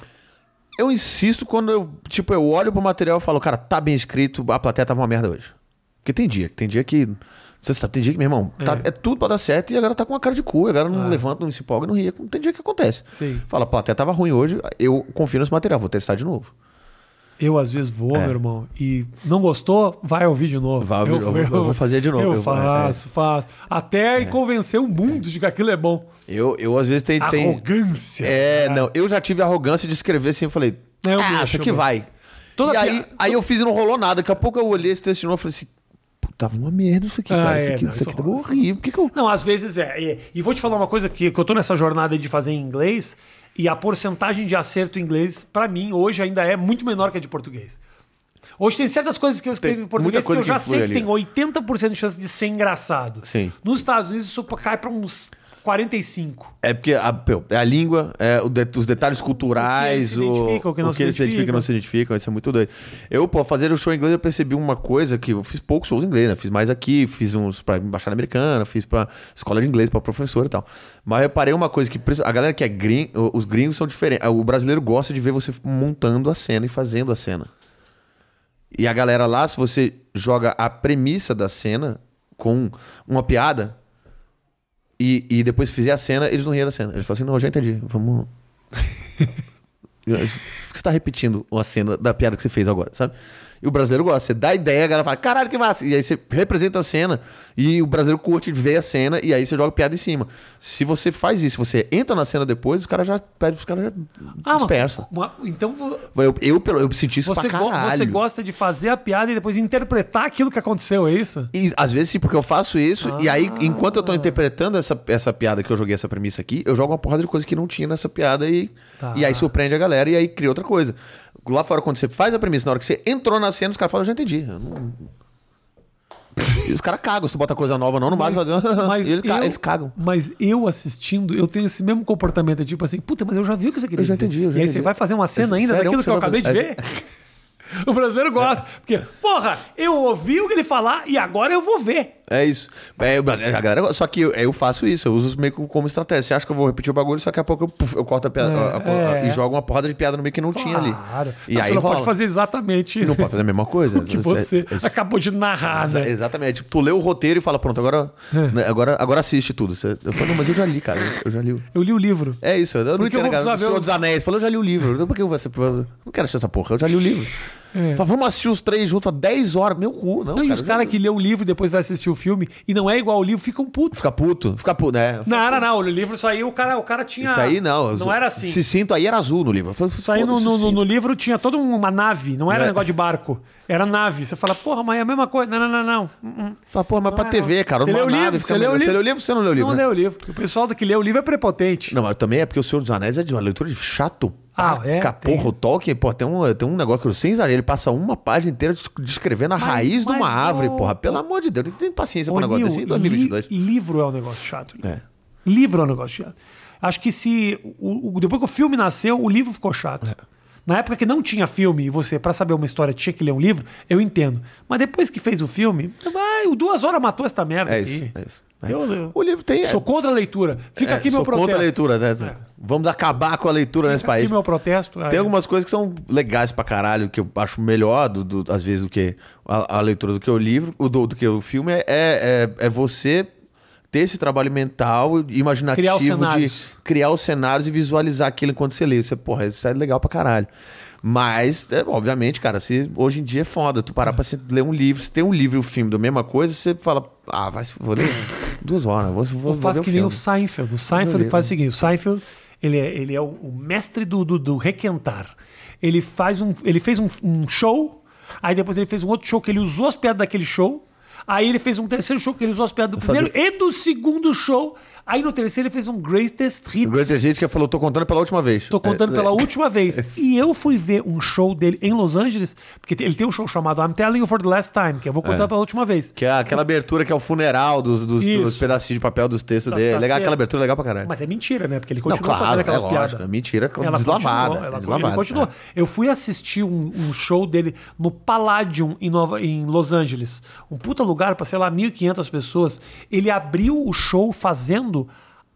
Eu insisto quando eu, tipo, eu olho pro material e falo, cara, tá bem escrito, a plateia tava uma merda hoje. Porque tem dia, tem dia que. Você sabe, tem dia que, meu irmão, tá- É. é. tudo pra dar certo e a galera tá com uma cara de cu, a galera não levanta, não se empolga, não ria. Tem dia que acontece. Sim. Fala, a plateia tava ruim hoje, eu confio nesse material, vou testar de novo. Eu às vezes vou, meu irmão, e não gostou, vai ouvir de novo. É. Vai ouvir, eu vou- eu vou fazer de novo, Eu, eu vou- é, faço, faço. Até convencer o mundo de que aquilo é bom. Eu, eu às vezes tem. tem Arrogância. é, cara. não, eu já tive a arrogância de escrever assim, eu falei, É, eu ah, aqui bom. vai. Toda e aí, aí eu fiz e não rolou nada. Daqui a pouco eu olhei esse texto de novo e falei assim, "Pô, tava uma merda isso aqui, Ah, cara. é, isso aqui, não, isso aqui rola, horrível. Por que, que eu. Não, às vezes é. é. E vou te falar uma coisa que, que eu tô nessa jornada de fazer em inglês e a porcentagem de acerto em inglês, pra mim, hoje ainda é muito menor que a de português. Hoje tem certas coisas que eu escrevo Tem em português que eu já que sei que ali. tem 80% de chance de ser engraçado. Sim. Nos Estados Unidos isso cai pra uns 45. É porque a, é a língua, é o os detalhes culturais, O que eles se identificam, o que não se eles se identificam, identificam. não se identificam, isso é muito doido. Eu, pô, fazer o show em inglês, eu percebi uma coisa que eu fiz poucos shows em inglês, né? Fiz mais aqui, fiz uns pra embaixada americana, fiz pra escola de inglês, pra professor e tal. Mas eu reparei uma coisa que a galera que é gringo, os gringos são diferentes. O brasileiro gosta de ver você montando a cena e fazendo a cena. E a galera lá, se você joga a premissa da cena com uma piada, e, e depois fizer a cena, eles não riam da cena. Eles falam assim, não, eu já entendi. Vamos. Por que você tá repetindo uma cena da piada que você fez agora, sabe? E o brasileiro gosta. Você dá a ideia, a galera fala, caralho, que massa. E aí você representa a cena e o brasileiro curte ver a cena e aí você joga piada em cima. Se você faz isso, você entra na cena depois, os caras já pedem, os caras já Ah, dispersa. mas- mas- então Eu, eu, pelo- eu senti isso você, pra caralho. você gosta de fazer a piada e depois interpretar aquilo que aconteceu, é isso? E às vezes sim, porque eu faço isso, e aí, enquanto eu tô interpretando essa, essa piada que eu joguei essa premissa aqui, eu jogo uma porrada de coisa que não tinha nessa piada e, Tá. e aí surpreende a galera e aí cria outra coisa. Lá fora, quando você faz a premissa, na hora que você entrou na cena, os caras falam, eu já entendi. Eu não- E os caras cagam, se tu bota coisa nova, não, no máximo. mas e eles, ca- eu- eles cagam. Mas eu assistindo, eu tenho esse mesmo comportamento, é tipo assim, puta, mas eu já vi o que você queria Eu já dizer. entendi, eu já e aí entendi. você vai fazer uma cena ainda Sério, daquilo que eu acabei de fazer- ver. O brasileiro gosta. Porque, porra, eu ouvi o que ele falar e agora eu vou ver. É isso. É, a galera, só que eu, eu faço isso, eu uso isso meio que como estratégia. Você acha que eu vou repetir o bagulho, só que daqui a pouco eu, eu corto a piada a- a- É, é. e jogo uma porrada de piada no meio que não tinha ali. Claro. E Não, aí você não rola. pode fazer exatamente Não pode fazer a mesma coisa. que você É- é- acabou de narrar, né? Exatamente. Tu lê o roteiro e fala, pronto, agora, É. né, agora, agora assiste tudo. Você- Eu falo, não, mas eu já li, cara. eu- já li. Eu li o livro. É isso, eu não entendo, cara. O Senhor dos Anéis. Falou, eu já li o livro. Por que? Eu Não quero assistir essa porra, eu já li o livro. É. Fala, vamos assistir os três juntos, fala, 10 horas. Meu cu, não. Não, e cara, os eu já caras que lê o livro e depois vai assistir o filme e não é igual ao livro, ficam putos. Fica puto, fica puto, né? Não, não, não. O livro, isso aí, o cara, o cara tinha. Isso aí não. Não era assim. Se sinto aí era azul no livro. Isso aí no, no, no, livro tinha toda uma nave, não era É. negócio de barco. Era nave. Você fala, porra, mas é a mesma coisa. Não, não, não, não. Hum, Fala, pô, mas pra Não, TV, cara. Você numa nave, livro? fica Você leu o livro? Você leu o livro ou você não leu o livro? Não né? leu o livro. O pessoal que lê o livro é prepotente. Não, mas também é porque o Senhor dos Anéis é de uma leitura de chato. Ah, pra é? Porra, o. Tolkien, pô, tem um, tem um negócio que eu sem exagero, ele passa uma página inteira des- descrevendo a Mas- raiz de uma mas árvore, o- porra. Pelo amor de Deus, não tem paciência pra um negócio desse em 2022. li- livro é um negócio chato. É. Livro é um negócio chato. Acho que se. o- o- depois que o filme nasceu, o livro ficou chato. É. Na época que não tinha filme e você, pra saber uma história, tinha que ler um livro, eu entendo. Mas depois que fez o filme, vai, o duas horas matou essa merda É aqui. isso, é isso. Eu- eu- O livro tem. Sou contra a leitura. Fica é, aqui meu sou protesto. contra a leitura, né? É. Vamos acabar com a leitura nesse Fica país. aqui meu protesto. Tem algumas coisas que são legais pra caralho, que eu acho melhor, do, do- às vezes, do que a, a leitura do que o livro, o do, do que o filme, é, é, é você ter esse trabalho mental e imaginativo Criar de criar os cenários e visualizar aquilo enquanto você lê. Isso é, porra, isso é legal pra caralho. Mas, é, obviamente, cara, se, hoje em dia é foda. Tu parar pra você ler um livro, se tem um livro e um filme da mesma coisa, você fala, ah, vai, se- vou ler duas horas, vou, vou, Ou vou faz que nem o. Seinfeld. O Seinfeld faz o seguinte: o Seinfeld ele é, ele é o, o mestre do, do, do requentar. Ele, faz um, ele fez um, um show, aí depois ele fez um outro show que ele usou as piadas daquele show. Aí ele fez um terceiro show que ele usou as piadas do primeiro e do segundo show. Aí no terceiro ele fez um Greatest Hits. O Greater gente que falou, tô contando pela última vez. Tô contando É, pela é. última vez. E eu fui ver um show dele em Los Angeles, porque ele tem um show chamado I'm Telling You for the Last Time, que eu vou contar É. pela última vez. Que é aquela abertura que é o funeral dos, dos, dos pedacinhos de papel dos textos Das- dele. das legal, aquela abertura é legal pra caralho. Mas é mentira, né? Porque ele continua claro, fazendo é aquelas lógico. piadas. É mentira Ela deslavada. continuou, ela- deslavada, ele continuou. é. Eu fui assistir um, um show dele no Palladium em, Nova, em Los Angeles. Um puta lugar para, sei lá, 1.500 pessoas. Ele abriu o show fazendo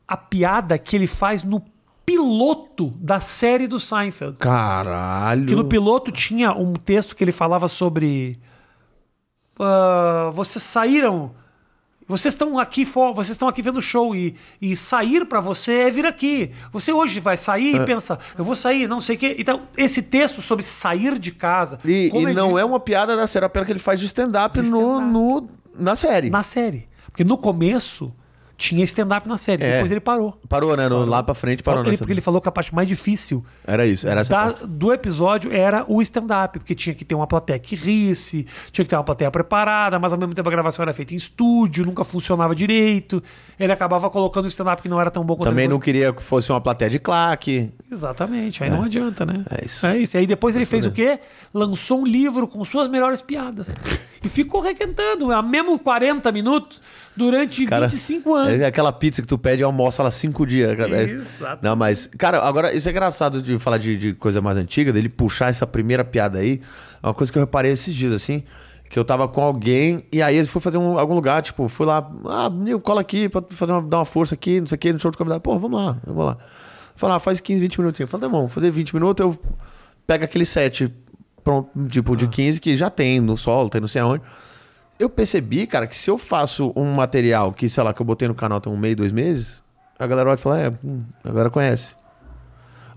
a piada que ele faz no piloto da série do Seinfeld. Caralho. Que no piloto tinha um texto que ele falava sobre. ah, vocês saíram. Vocês estão aqui fora, vocês estão aqui vendo o show e, e sair pra você é vir aqui. Você hoje vai sair É. e pensa, eu vou sair, não sei o quê. Então, esse texto sobre sair de casa. E, e não é uma piada da série, é uma piada que ele faz de stand-up no, stand-up. no, na série. na série. Porque no começo tinha stand-up na série, É. depois ele parou. Parou, né? No, lá pra frente parou. Ele- porque ele falou que a parte mais difícil Era isso, era essa da- parte. do episódio era o stand-up, porque tinha que ter uma plateia que risse, tinha que ter uma plateia preparada, mas ao mesmo tempo a gravação era feita em estúdio, nunca funcionava direito. Ele acabava colocando o stand-up que não era tão bom quanto Também não queria que fosse uma plateia de claque. Exatamente, aí não adianta, né? É isso. É isso. E aí depois ele fez o quê? Lançou um livro com suas melhores piadas. e ficou requentando, a mesmo 40 minutos, durante Cara, 25 anos. É aquela pizza que tu pede e almoça ela cinco dias. Cara. É- Exato. Não, mas, cara, agora, isso é engraçado de falar de, de coisa mais antiga, dele puxar essa primeira piada aí. É uma coisa que eu reparei esses dias, assim, que eu tava com alguém e aí ele foi fazer um, algum lugar, tipo, fui lá, ah, Nil, cola aqui pra fazer uma, dar uma força aqui, não sei o que, no show de convidado. Pô, vamos lá, eu vou lá. Falar, ah, faz 15, 20 minutinhos. Falei, tá bom, fazer 20 minutos, eu pego aquele set, pronto, tipo, Ah. de 15 que já tem no solo, tem não sei aonde. Eu percebi, cara, que se eu faço um material que, sei lá, que eu botei no canal tem um mês, dois meses, a galera vai falar, é, hum, a galera conhece.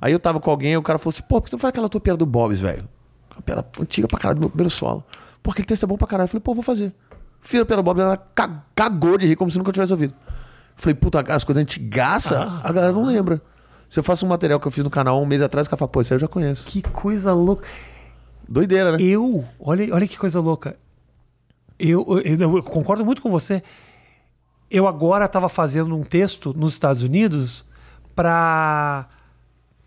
Aí eu tava com alguém e o cara falou assim, pô, por que tu não faz aquela tua piada do Bob's, velho? Uma piada antiga pra caralho do meu primeiro solo. Pô, aquele texto é bom pra caralho. Eu falei, pô, vou fazer. Fiz a piada do Bob's, ela ca- cagou de rir como se nunca tivesse ouvido. Eu falei, puta, as coisas antigaça, a galera não lembra. Se eu faço um material que eu fiz no canal um mês atrás, o cara fala, pô, isso aí eu já conheço. Que coisa louca. Doideira, né? Eu, olha, olha que coisa louca. Eu, eu- eu concordo muito com você. Eu agora estava fazendo um texto nos Estados Unidos para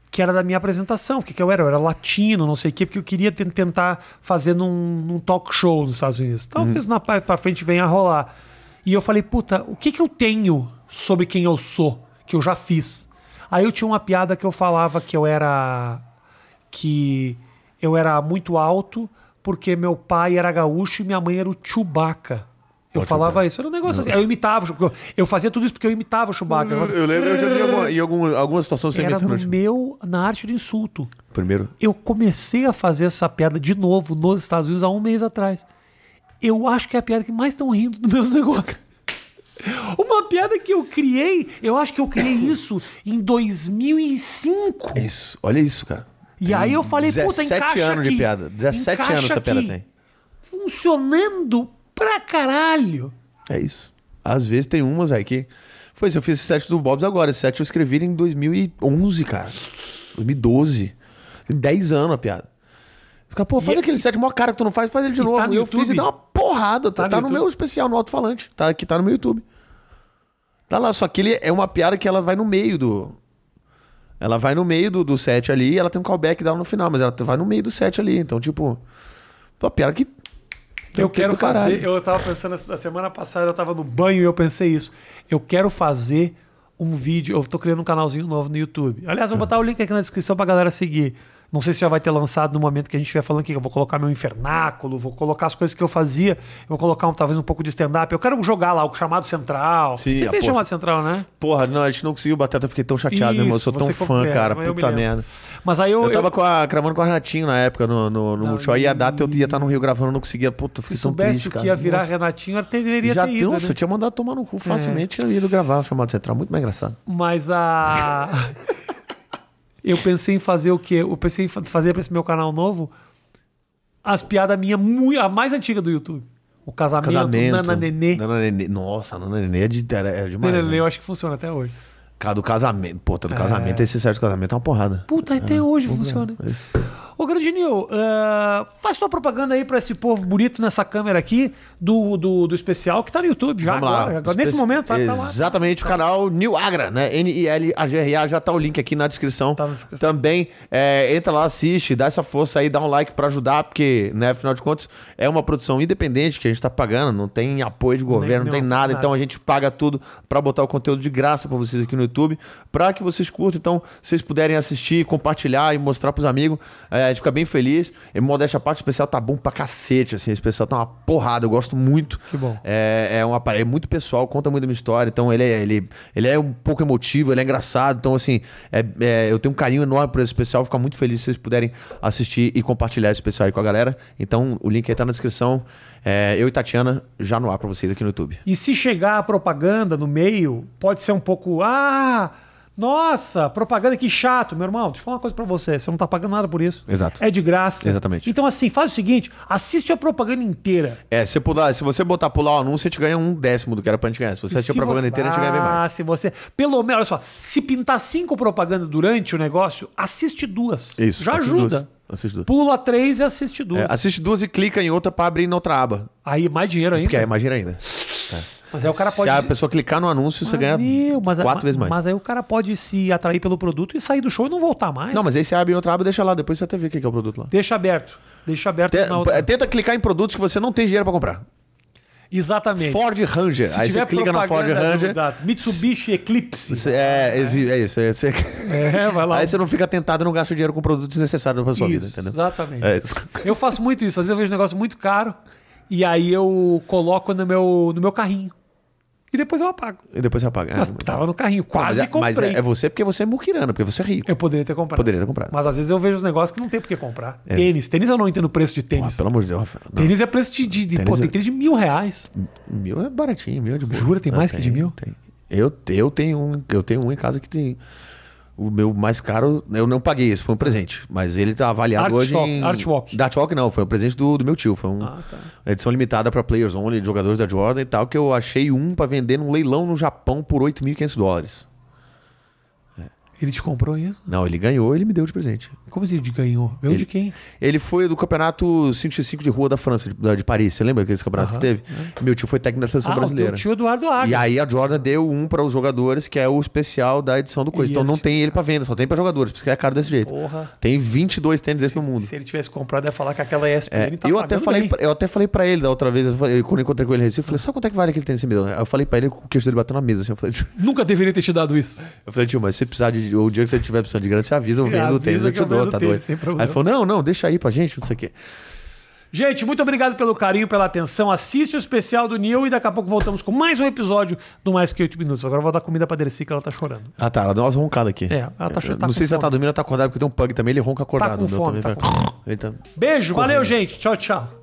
que era da minha apresentação. O que, eu era? Eu era latino, não sei o quê, porque eu queria ten- tentar fazer num, num talk show nos Estados Unidos. Talvez na parte para frente venha a rolar. E eu falei, puta, o que, que eu tenho sobre quem eu sou, que eu já fiz? Aí eu tinha uma piada que eu falava que eu era que eu era muito alto porque meu pai era gaúcho e minha mãe era o Chewbacca. Eu falava isso, era um negócio assim. Eu imitava, eu fazia tudo isso porque eu imitava o Chewbacca. Eu lembro, eu já vi alguma, em algum, alguma situação você Era no tipo, meu, na arte de insulto. Primeiro. Eu comecei a fazer essa piada de novo nos Estados Unidos há um mês atrás. Eu acho que é a piada que mais estão rindo dos meus negócios. Uma piada que eu criei, eu acho que eu criei isso em 2005. Isso, olha isso, cara. E aí eu falei, puta, 17 encaixa anos de aqui. piada. 17 Encaixa anos essa piada aqui. tem. Funcionando pra caralho. É isso. Às vezes tem umas, velho, que. Foi isso, eu fiz esse set do Bob's agora. Esse set eu escrevi em 2011, cara. 2012. Tem 10 anos a piada. Fica, pô, faz E- aquele set maior cara que tu não faz, faz ele de E novo. tá no e eu YouTube? fiz e dá uma porrada. Tá, Tá no tá no YouTube? meu especial, no alto-falante. Tá aqui, tá no meu YouTube. Tá lá, só que ele é uma piada que ela vai no meio do. Ela vai no meio do, do set ali e ela tem um callback dela no final, mas ela vai no meio do set ali. Então, tipo. Piada que. Eu quero fazer. Eu tava pensando na semana passada, eu tava no banho e eu pensei isso. Eu quero fazer um vídeo. Eu tô criando um canalzinho novo no YouTube. Aliás, eu vou botar o link aqui na descrição pra galera seguir. Não sei se já vai ter lançado no momento que a gente estiver falando aqui. que Eu vou colocar meu infernáculo, vou colocar as coisas que eu fazia. Eu vou colocar um, talvez um pouco de stand-up. Eu quero jogar lá o chamado central. Sim, Você fez porra. chamado central, né? Porra, não, a gente não conseguiu bater, eu fiquei tão chateado, meu irmão. Eu sou Isso, tão fã, confere, cara. eu Puta merda. Mas aí eu. Eu eu- tava com a, gravando com a Renatinho na época no, no, no Não, Multishow. E a data eu ia estar no Rio gravando, não conseguia. Puta, eu se fiquei tão soubesse triste, cara. que ia virar Nossa. Renatinho, eu teria Já ter ido, deu, né? você tinha mandado tomar no cu facilmente. Eu ia ido gravar o chamado central. Muito mais engraçado. Mas a. eu pensei em fazer o quê? Eu pensei em fa- fazer pra esse meu canal novo as piadas minhas, a mais antiga do YouTube. O casamento, Casamento. Nana Nenê. Nana Nenê. Nossa, Nana Nenê é, de, era demais. Nana Nenê, né? eu acho que funciona até hoje. Cara, do casamento. Pô, do casamento, esse certo casamento é uma porrada. Puta, até hoje funciona. É isso. Ô, Grande Nil, ah, faz tua propaganda aí pra esse povo bonito nessa câmera aqui do, do, do especial que tá no YouTube já Vamos agora. lá. agora. Nesse momento, tá, tá lá. Exatamente, o canal New Agra, né? N-I-L-A-G-R-A, já tá o link aqui na descrição. Tá na descrição. Também é, entra lá, assiste, dá essa força aí, dá um like pra ajudar, porque, né, afinal de contas, é uma produção independente que a gente tá pagando, não tem apoio de governo, não Nem- tem não, nada, nada. então a gente paga tudo pra botar o conteúdo de graça pra vocês aqui no YouTube, pra que vocês curtam, então, vocês puderem assistir, compartilhar e mostrar pros amigos, é, gente fica bem feliz. E modéstia à parte, o especial tá bom pra cacete, assim, esse especial tá uma porrada, eu gosto muito. Que bom. É, é um aparelho muito pessoal, conta muito da minha história. Então ele é, ele, ele é um pouco emotivo, ele é engraçado. Então, assim, é- é, eu tenho um carinho enorme por esse especial. Fico muito feliz se vocês puderem assistir e compartilhar esse especial aí com a galera. Então, o link aí tá na descrição. É, eu e Tatiana já no ar pra vocês aqui no YouTube. E se chegar a propaganda no meio, pode ser um pouco. Ah, nossa, propaganda que chato, meu irmão. Deixa eu falar uma coisa pra você. Você não tá pagando nada por isso. Exato. É de graça. Exatamente. Então, assim, faz o seguinte: assiste a propaganda inteira. É, se, pular, se você botar pular o anúncio, a gente ganha um décimo do que era pra gente ganhar. Se você assistir a propaganda você- inteira, a gente ganha bem Ah, mais. se você. Pelo menos, olha só, se pintar cinco propagandas durante o negócio, assiste duas. Isso. Já ajuda. Duas. Assiste duas. Pula três e assiste duas. É, assiste duas e clica em outra pra abrir na outra aba. Aí mais dinheiro ainda. Porque aí imagina ainda. Mas aí o cara pode. Se a pessoa clicar no anúncio, você Mas, ganha meu, mas- quatro mas- vezes mais. Mas aí o cara pode se atrair pelo produto e sair do show e não voltar mais. Não, mas aí você abre em outra aba, deixa lá, depois você até vê o que é o produto lá. Deixa aberto. Deixa aberto Te- outra. Tenta clicar em produtos que você não tem dinheiro pra comprar. Exatamente. Ford Ranger. Se aí você clica na Ford Ranger. do- Mitsubishi Eclipse. você- é, exi- é isso. é- você- É, vai lá. Aí você não fica tentado e não gasta dinheiro com produtos desnecessários pra sua vida, Isso, entendeu? Exatamente. É isso. Eu faço muito isso. Às vezes eu vejo um negócio muito caro e aí eu coloco no meu, no meu carrinho. E depois eu apago. E depois você apaga. Mas É, tava no carrinho, quase mas, é, mas comprei. é, é você porque você é muquirana, porque você é rico. Eu poderia ter comprado. Poderia ter comprado. Mas às vezes eu vejo os negócios que não tem por que comprar. Tênis. Tênis eu não entendo o preço de tênis. pelo amor de Deus, Rafael. Tênis é preço de. de, de- Tênis pô, tem é- tênis de mil reais. Mil é baratinho, mil é de boa. Jura, tem Ah, mais que de mil? Tem. Eu, eu, tenho um, eu tenho um em casa que tem. O meu mais caro, eu não paguei esse, foi um presente. Mas ele tá avaliado hoje Artwalk, em... Artwalk. Da Artwalk não, foi um presente do, do meu tio. Foi um- Ah, tá. uma edição limitada pra players only, jogadores da Jordan e tal, que eu achei um pra vender num leilão no Japão por 8.500 dólares. Ele te comprou isso? Não, ele ganhou, ele me deu de presente. Como ele ganhou? Ganhou de quem? Ele foi do campeonato 5x5 de rua da França, de, de Paris. Você lembra aquele campeonato que teve? Meu tio foi técnico da seleção Ah, brasileira. teu tio Eduardo Agra. E aí a Jordan deu um para os jogadores, que é o especial da edição do coisa. E Então não tem ele para venda, só tem para jogadores, porque é caro desse jeito. Porra. Tem 22 tênis desse no mundo. Se ele tivesse comprado, ia falar que aquela ESPN É, tá eu, até falei, pra- eu até falei pra ele da outra vez, eu falei- quando eu encontrei com ele em Recife, eu falei, sabe quanto é que vale aquele tênis que você me deu? Eu falei pra ele, o queixo dele bateu na mesa, assim, eu falei, Nunca deveria ter te dado isso. eu falei, tio, mas se precisar de, o dia que você tiver precisando de grana, você avisa, eu vendo o Avisa tênis, eu te eu dou, tá o doido? Aí falou, não, não, deixa aí pra gente, não sei o quê. Gente, muito obrigado pelo carinho, pela atenção. Assiste o especial do Neil e daqui a pouco voltamos com mais um episódio do Mais Que 8 Minutos. Agora eu vou dar comida pra Dercy que ela tá chorando. Ah, tá, ela deu umas roncadas aqui. É, ela tá- Eu tá não com sei se ela tá fome. dormindo ou tá acordada, porque tem um pug também, ele ronca acordado. com o meu fome, tá com tá- Beijo, valeu, gente. Tchau, tchau.